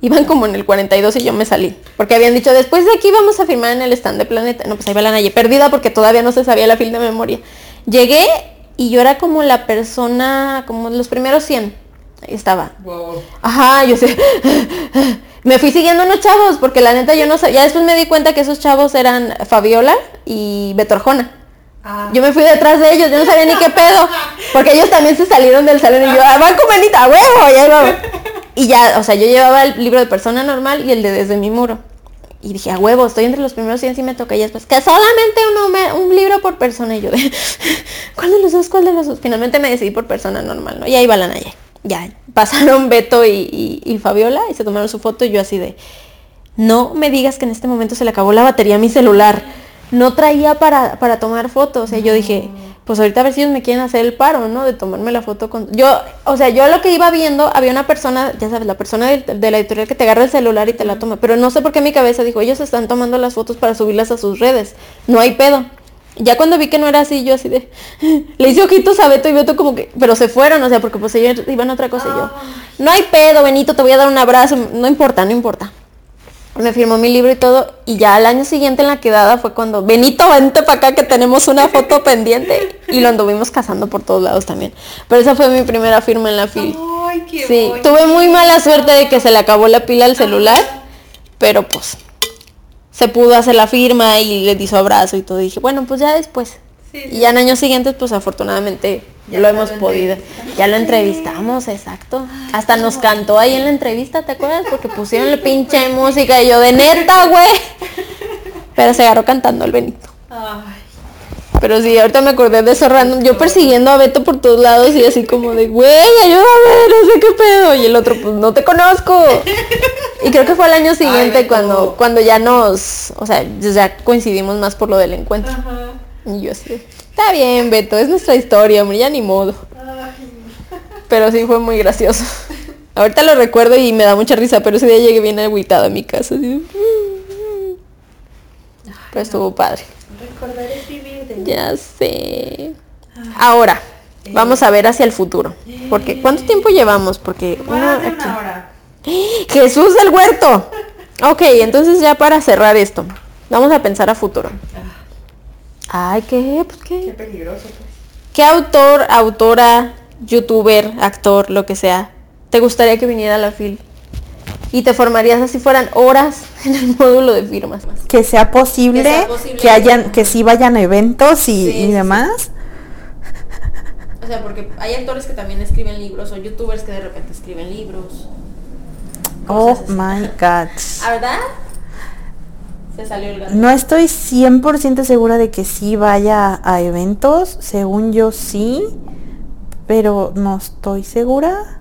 Iban como en el 42 y yo me salí. Porque habían dicho, después de aquí vamos a firmar en el stand de Planeta. No, pues ahí va la Naye, perdida porque todavía no se sabía la fila de memoria. Llegué y yo era como la persona, como los primeros 100. Ahí estaba. Wow. Ajá, yo sé. me fui siguiendo unos chavos, porque la neta yo no sabía. Ya después me di cuenta que esos chavos eran Fabiola y Beto Arjona. Ah, Yo me fui detrás de ellos, yo no sabía ni qué pedo. Porque ellos también se salieron del salón y yo, ah, van con Benita, huevo, y ahí vamos. Y ya, o sea, yo llevaba el libro de persona normal y el de desde mi muro. Y dije, a huevo, estoy entre los primeros 100 y me toca. Y después, que solamente un, un libro por persona. Y yo, de, ¿cuál de los dos? ¿Cuál de los dos? Finalmente me decidí por persona normal, ¿no? Y ahí va la Naya. Ya, pasaron Beto y, y- y Fabiola y se tomaron su foto y yo así de, no me digas que en este momento se le acabó la batería a mi celular. No traía para, para tomar fotos. O sea, yo dije, pues ahorita a ver si ellos me quieren hacer el paro, ¿no? De tomarme la foto con... Yo, o sea, yo lo que iba viendo, había una persona, ya sabes, la persona de, de la editorial que te agarra el celular y te la toma. Pero no sé por qué mi cabeza dijo, ellos están tomando las fotos para subirlas a sus redes. No hay pedo. Ya cuando vi que no era así, yo así de... Le hice ojitos a Beto y Beto como que... Pero se fueron, o sea, porque pues ellos iban a otra cosa y yo... No hay pedo, Benito, te voy a dar un abrazo. No importa, no importa me firmó mi libro y todo, y ya al año siguiente en la quedada fue cuando, Benito, vente para acá que tenemos una foto pendiente, y lo anduvimos cazando por todos lados también. Pero esa fue mi primera firma en la fil. Ay, qué Sí, bonito. tuve muy mala suerte de que se le acabó la pila al celular, pero pues se pudo hacer la firma y le di su abrazo y todo, y dije, bueno, pues ya después. Sí, Y ya en años siguientes, pues afortunadamente Ya lo lo hemos podido. Ya lo entrevistamos, exacto. Hasta nos cantó ahí en la entrevista, ¿te acuerdas? Porque pusieron la pinche música y yo de neta, güey. Pero se agarró cantando el Benito. Ay, Pero sí, ahorita me acordé de eso random. Yo persiguiendo a Beto por todos lados y así como de, güey, ayúdame, no sé qué pedo. Y el otro, pues no te conozco. Y creo que fue el año siguiente cuando, cuando ya nos, o sea, ya coincidimos más por lo del encuentro. ajá. Y yo así, de, está bien, Beto, es nuestra historia, hombre, ya ni modo. Pero sí fue muy gracioso. Ahorita lo recuerdo y me da mucha risa, pero ese día llegué bien agüitada a mi casa. así de, Pero estuvo padre. recordar es vivir de Ya sé. Ahora, vamos a ver hacia el futuro. Porque, ¿cuánto tiempo llevamos? Porque de una hora. Jesús del huerto. Ok, entonces ya para cerrar esto, vamos a pensar a futuro. Ay, ¿qué? Pues, Qué ¿qué? peligroso. pues. ¿Qué autor, autora, youtuber, actor, lo que sea, te gustaría que viniera a la FIL? Y te formarías así fueran horas en el módulo de firmas. Que sea posible, Que que, sea posible. hayan, que sí vayan a eventos y, Sí, y sí, sí. demás. O sea, porque hay actores que también escriben libros o youtubers que de repente escriben libros. Oh my god. ¿Ah, verdad? Se salió el gato. No estoy 100% segura de que sí vaya a eventos, según yo sí, pero no estoy segura.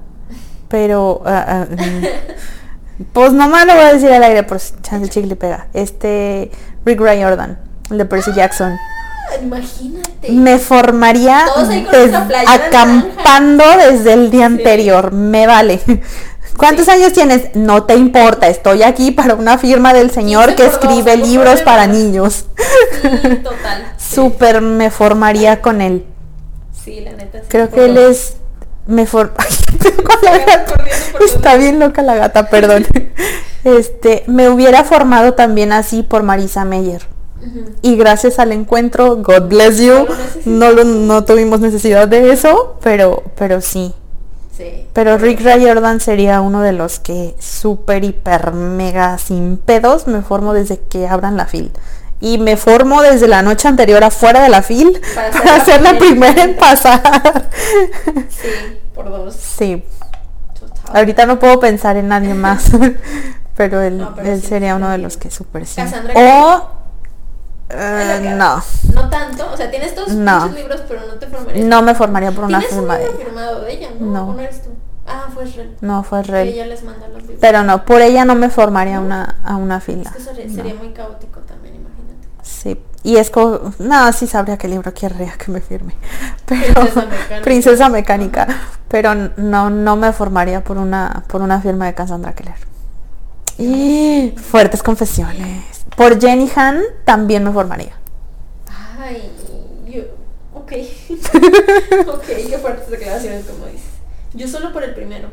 Pero, ah, mm, pues nomás lo voy a decir al aire por si chance el chicle pega. Este, Rick Riordan. el de Percy Jackson. Ah, Imagínate. Me formaría des- acampando desde el día anterior. Me vale. ¿Cuántos años tienes? No te importa. Estoy aquí para una firma del señor 15 que dos, escribe libros para niños. Sí, total. Sí. Súper me formaría con él. Sí, la neta. sí, Creo que él dos. es con la Está bien loca la gata, perdón. Este, me hubiera formado también así por Marisa Meyer. Y gracias al encuentro, God bless you, no, lo- no tuvimos necesidad de eso, pero, pero sí. Sí. Pero Rick Riordan sería uno de los que súper, hiper, mega, sin pedos me formo desde que abran la fil. Y me formo desde la noche anterior afuera de la fil Para para, ser la ser la primera. primera en pasar. Sí, por dos. Sí, Total. ahorita no puedo pensar en nadie más, pero él, No, pero él sí, sería sí, uno de los que súper sí. O... Es eh, que- no, No tanto, o sea, tienes todos No. muchos libros, pero no te formarías. no me formaría por una ¿Tienes firma un de ella. firmado de ella, no? No. ¿O no eres tú? Ah, fue Rel. No, fue Que Rel. ella les manda los libros. Pero no, por ella no me formaría una, a una es fila. que sería, No. sería muy caótico también, imagínate. Sí. Y es como, no, sí sabría qué libro querría que me firme. Pero Princesa Mecánica. Princesa Mecánica. Pero no, no me formaría por una, por una firma de Cassandra Keller. Y fuertes confesiones. Por Jenny Han también me formaría. Ay, yo. Ok. ok, qué fuertes declaraciones, como dices. Yo solo por el primero.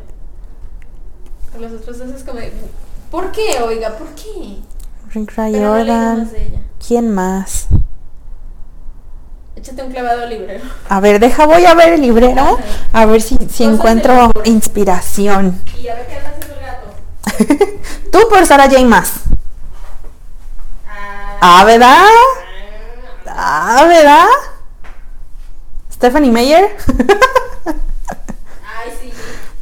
Por los otros dos es como. ¿Por qué, oiga? ¿Por qué? Pero no más. ¿Quién más? Échate un clavado al librero. A ver, deja, voy a ver el librero. A ver si, si encuentro inspiración. Y a ver qué haciendo el gato. Tú por Sarah J. Maas. Ah, ¿verdad? Ah, ¿verdad? Stephanie Meyer. Ay, sí.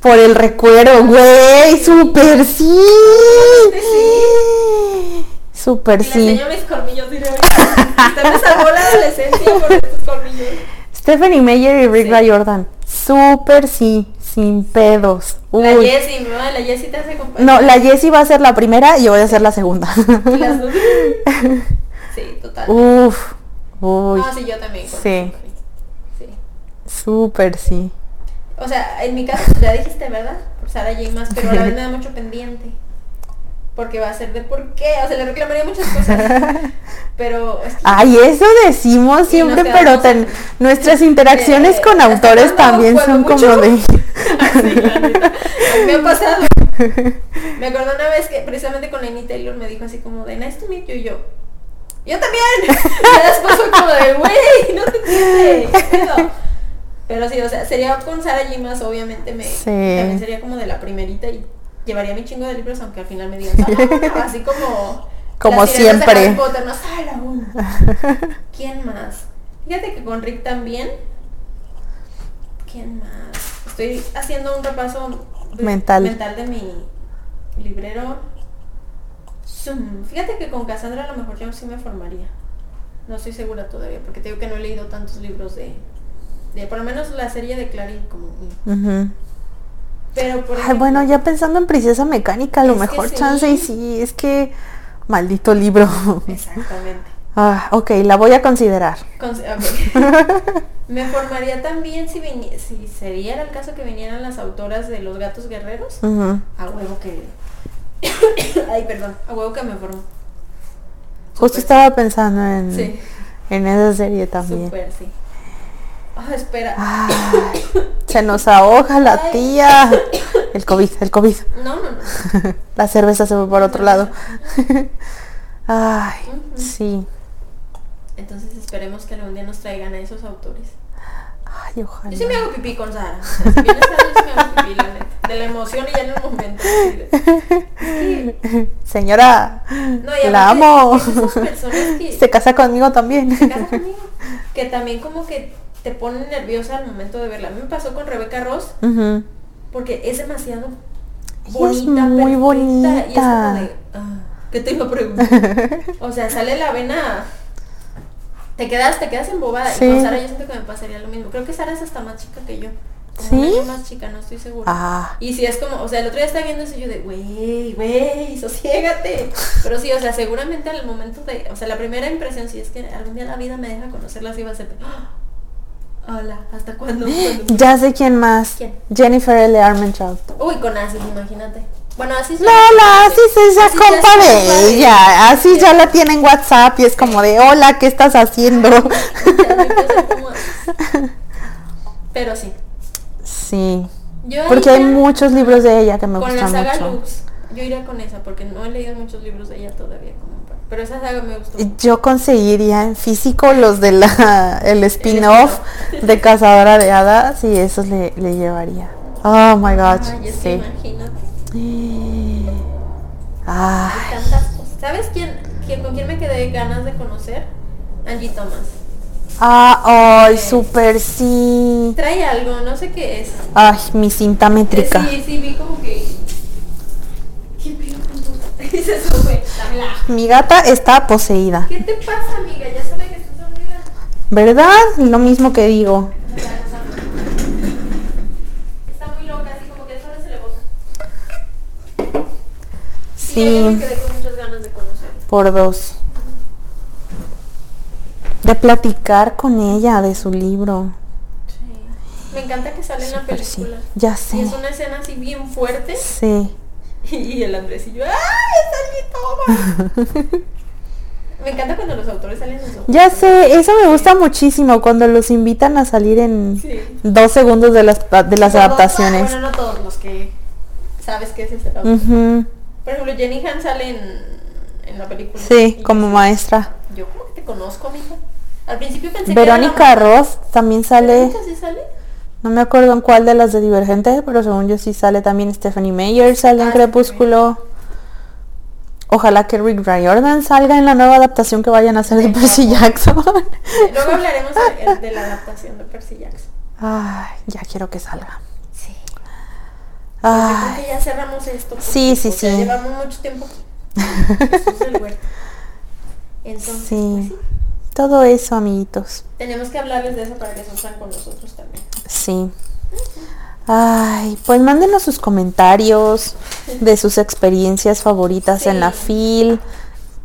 Por el recuerdo, güey. Super sí. Super Y le sí. mis colmillos diré, "Oiga, Usted me salvó la adolescencia por estos colmillos. Stephanie Meyer y Rick Sí. Riordan. Super sí. Sin pedos. La Uy. Jessie, mi mamá, la Jessie te hace compañía. No, la Jessie va a ser la primera y yo voy a ser la segunda. Y las dos. Sí, total. Uf. Uy. No, sí, yo también. Sí. Sí. Súper sí. O sea, en mi caso, ya dijiste, ¿verdad? Por Sara J. más, pero a la vez me da mucho pendiente. Porque va a ser de por qué. O sea, le reclamaría muchas cosas. Pero es que Ay, eso decimos siempre, pero ten- nuestras interacciones Eh, con autores también son como de... Así, la neta. A mí me ha pasado. Me acuerdo una vez que precisamente con Lainey Taylor me dijo así como de nice to meet you y yo. Yo también. Y después fue como de güey, no te entiendes. ¿qué pedo?". Pero sí, o sea, sería con Sara más, obviamente me Sí. también sería como de la primerita y llevaría mi chingo de libros aunque al final me digan "Ah", así como Como sirenas de siempre. Harry Potter, no sale aún. ¿Quién más? Fíjate que con Rick también. ¿Quién más? Estoy haciendo un repaso Mental. mental de mi librero. Zoom. Fíjate que con Cassandra a lo mejor yo sí me formaría. No estoy segura todavía, porque te digo que no he leído tantos libros de, de por lo menos la serie de Clarín como Ujú. Pero por Ay, bueno, ya pensando en Princesa Mecánica, a lo mejor sí. chance y sí, es que... Maldito libro. exactamente Ah, ok, la voy a considerar. Con- me formaría también si si sería el caso que vinieran las autoras de los gatos guerreros Ujú. a huevo que ay perdón a huevo que me formo Justo estaba pensando en, sí en esa serie también. súper sí Ah, espera se nos ahoga la Ay. tía. El COVID, el COVID. no no no La cerveza se fue por otro lado. Ay, sí. entonces esperemos que algún día nos traigan a esos autores Ay, ojalá. yo sí me hago pipí con Sara o sea, si viene Sara yo sí me hago pipí la neta de la emoción y ya en el momento de- Señora, No, la amo. es esas personas que Se casa conmigo también. se casan conmigo, que también como que te ponen nerviosa al momento de verla. A mí me pasó con Rebeca Ross Ujú. porque es demasiado Ella es bonita, muy bonita. Y es como de, ah, ¿qué te iba a preguntar? o sea, sale la vena. Te quedas, te quedas embobada. Sí. Y con Sara yo siento que me pasaría lo mismo. Creo que Sara es hasta más chica que yo. Como ¿Sí? año más chica, no estoy segura. Ah, Y si es como, o sea, el otro día estaba viendo eso y yo de, güey, güey, sosiégate. Pero sí, o sea, seguramente al momento de, o sea, la primera impresión, si es que algún día la vida me deja conocerla, así va a ser, ¡Ah! Hola, ¿hasta cuándo? ¿Cuándo? ya sé quién más. ¿Quién? Jennifer L. Armentrout. Uy, con Asis, imagínate. Bueno, Asis... No, la Así es Asis ya compa de ella. Así Sí. ya la tiene en WhatsApp y es como de, hola, ¿qué estás haciendo? Asis. Pero sí. Sí. Yo Porque hay muchos libros de ella que me con la gustan saga mucho. Lux. Yo iría con esa porque no he leído muchos libros de ella todavía. Como pero esa saga me gustó. Yo conseguiría en físico los de la el spin-off de Cazadora de Hadas y esos le, le llevaría. Oh my god, es que sí. imagínate. Ah. ¿Sabes quién, quién- con quién me quedé ganas de conocer? Angie Thomas. ah, ay, super sí. Trae algo, no sé qué es. Ay, mi cinta métrica. Sí, sí, vi como que... ¿Qué pedo con tu- Y se sube. Dámela. Mi gata está poseída. ¿Qué te pasa, amiga? Ya sabe que estás dormida. ¿Verdad? Lo mismo que digo. Está muy loca, así como que solo se le bota. Sí. yo Sí, me quedé con muchas ganas de conocer. por dos. De platicar con ella de su libro. Me encanta que sale en la Súper sí. película. Ya Y sé. es una escena así bien fuerte. Sí. Y el Andresillo, ¡ay, es Thomas! Me encanta cuando los autores salen en su Ya sé, eso me gusta muchísimo cuando los invitan a salir en Sí. dos segundos de las, de las Todos- adaptaciones. Bueno, no todos los que sabes que ese es el autor. Ujú. Por ejemplo, Jenny Han sale en, en la película. Sí, como yo, maestra. Yo como que te conozco, mija. Al principio pensé que Verónica era la Ross también sale, ¿Verónica sí sale? No me acuerdo en cuál de las de Divergente, pero según yo sí sale también Stephanie Meyer, sale en Ah, Crepúsculo. Ojalá que Rick Riordan salga en la nueva adaptación que vayan a hacer de Percy Jackson. Luego hablaremos de, de la adaptación de Percy Jackson. Ay, ya quiero que salga. Sí. Creo Ay, que ya cerramos esto. Sí, sí, sí. Llevamos mucho tiempo. Huerto. Entonces, sí. pues sí, Todo eso, amiguitos. tenemos que hablarles de eso para que sufran con nosotros también. Sí. Ay, pues mándenos sus comentarios de sus experiencias favoritas en la. FIL,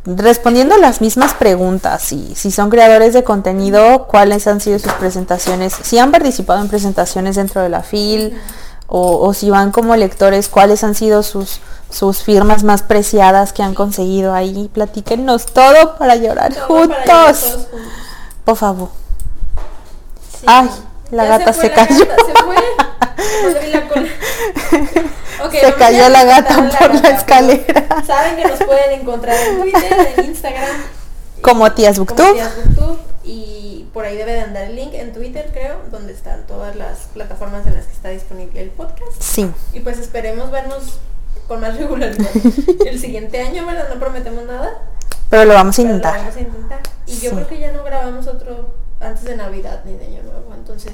respondiendo las mismas preguntas. Si, si son creadores de contenido, cuáles han sido sus presentaciones, si han participado en presentaciones dentro de la FIL, o, o si van como lectores, cuáles han sido sus, sus firmas más preciadas que han conseguido ahí. Platíquenos todo para llorar Todo juntos. para. Por favor. Sí. Ay, la Ya gata fue se cayó. gata, se fue. La cola. Cayó la gata por la gata, escalera. Saben que nos pueden encontrar en Twitter, en Instagram. Como tías como Booktube. Tías Booktube, y por ahí debe de andar el link en Twitter, creo, donde están todas las plataformas en las que está disponible el podcast. Sí. Y pues esperemos vernos con más regularidad el siguiente año, ¿verdad? No prometemos nada. Pero lo vamos a pero lo intentar. vamos a intentar. Y yo Sí. creo que ya no grabamos otro antes de Navidad ni de Año Nuevo. Entonces,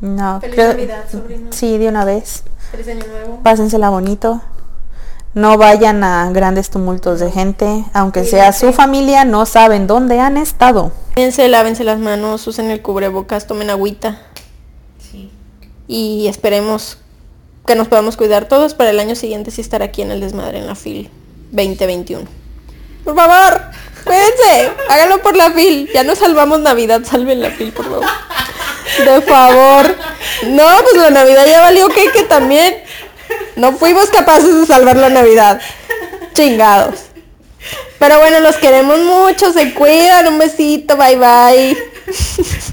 No, Feliz creo- Navidad, sobrino. Sí, de una vez. feliz Año Nuevo. Pásensela bonito. No vayan a grandes tumultos de gente. Aunque sea su familia, no saben dónde han estado. Cuídense, lávense las manos, usen el cubrebocas, tomen agüita Sí. y esperemos que nos podamos cuidar todos para el año siguiente sí estar aquí en el desmadre en la FIL 2021. Por favor, cuídense, háganlo por la FIL. Ya no salvamos Navidad, salven la FIL, por favor. De favor. No, pues la Navidad ya valió que también. No fuimos capaces de salvar la Navidad. Chingados. Pero bueno, los queremos mucho, se cuidan, un besito, bye bye.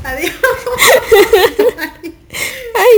Adiós. Ay.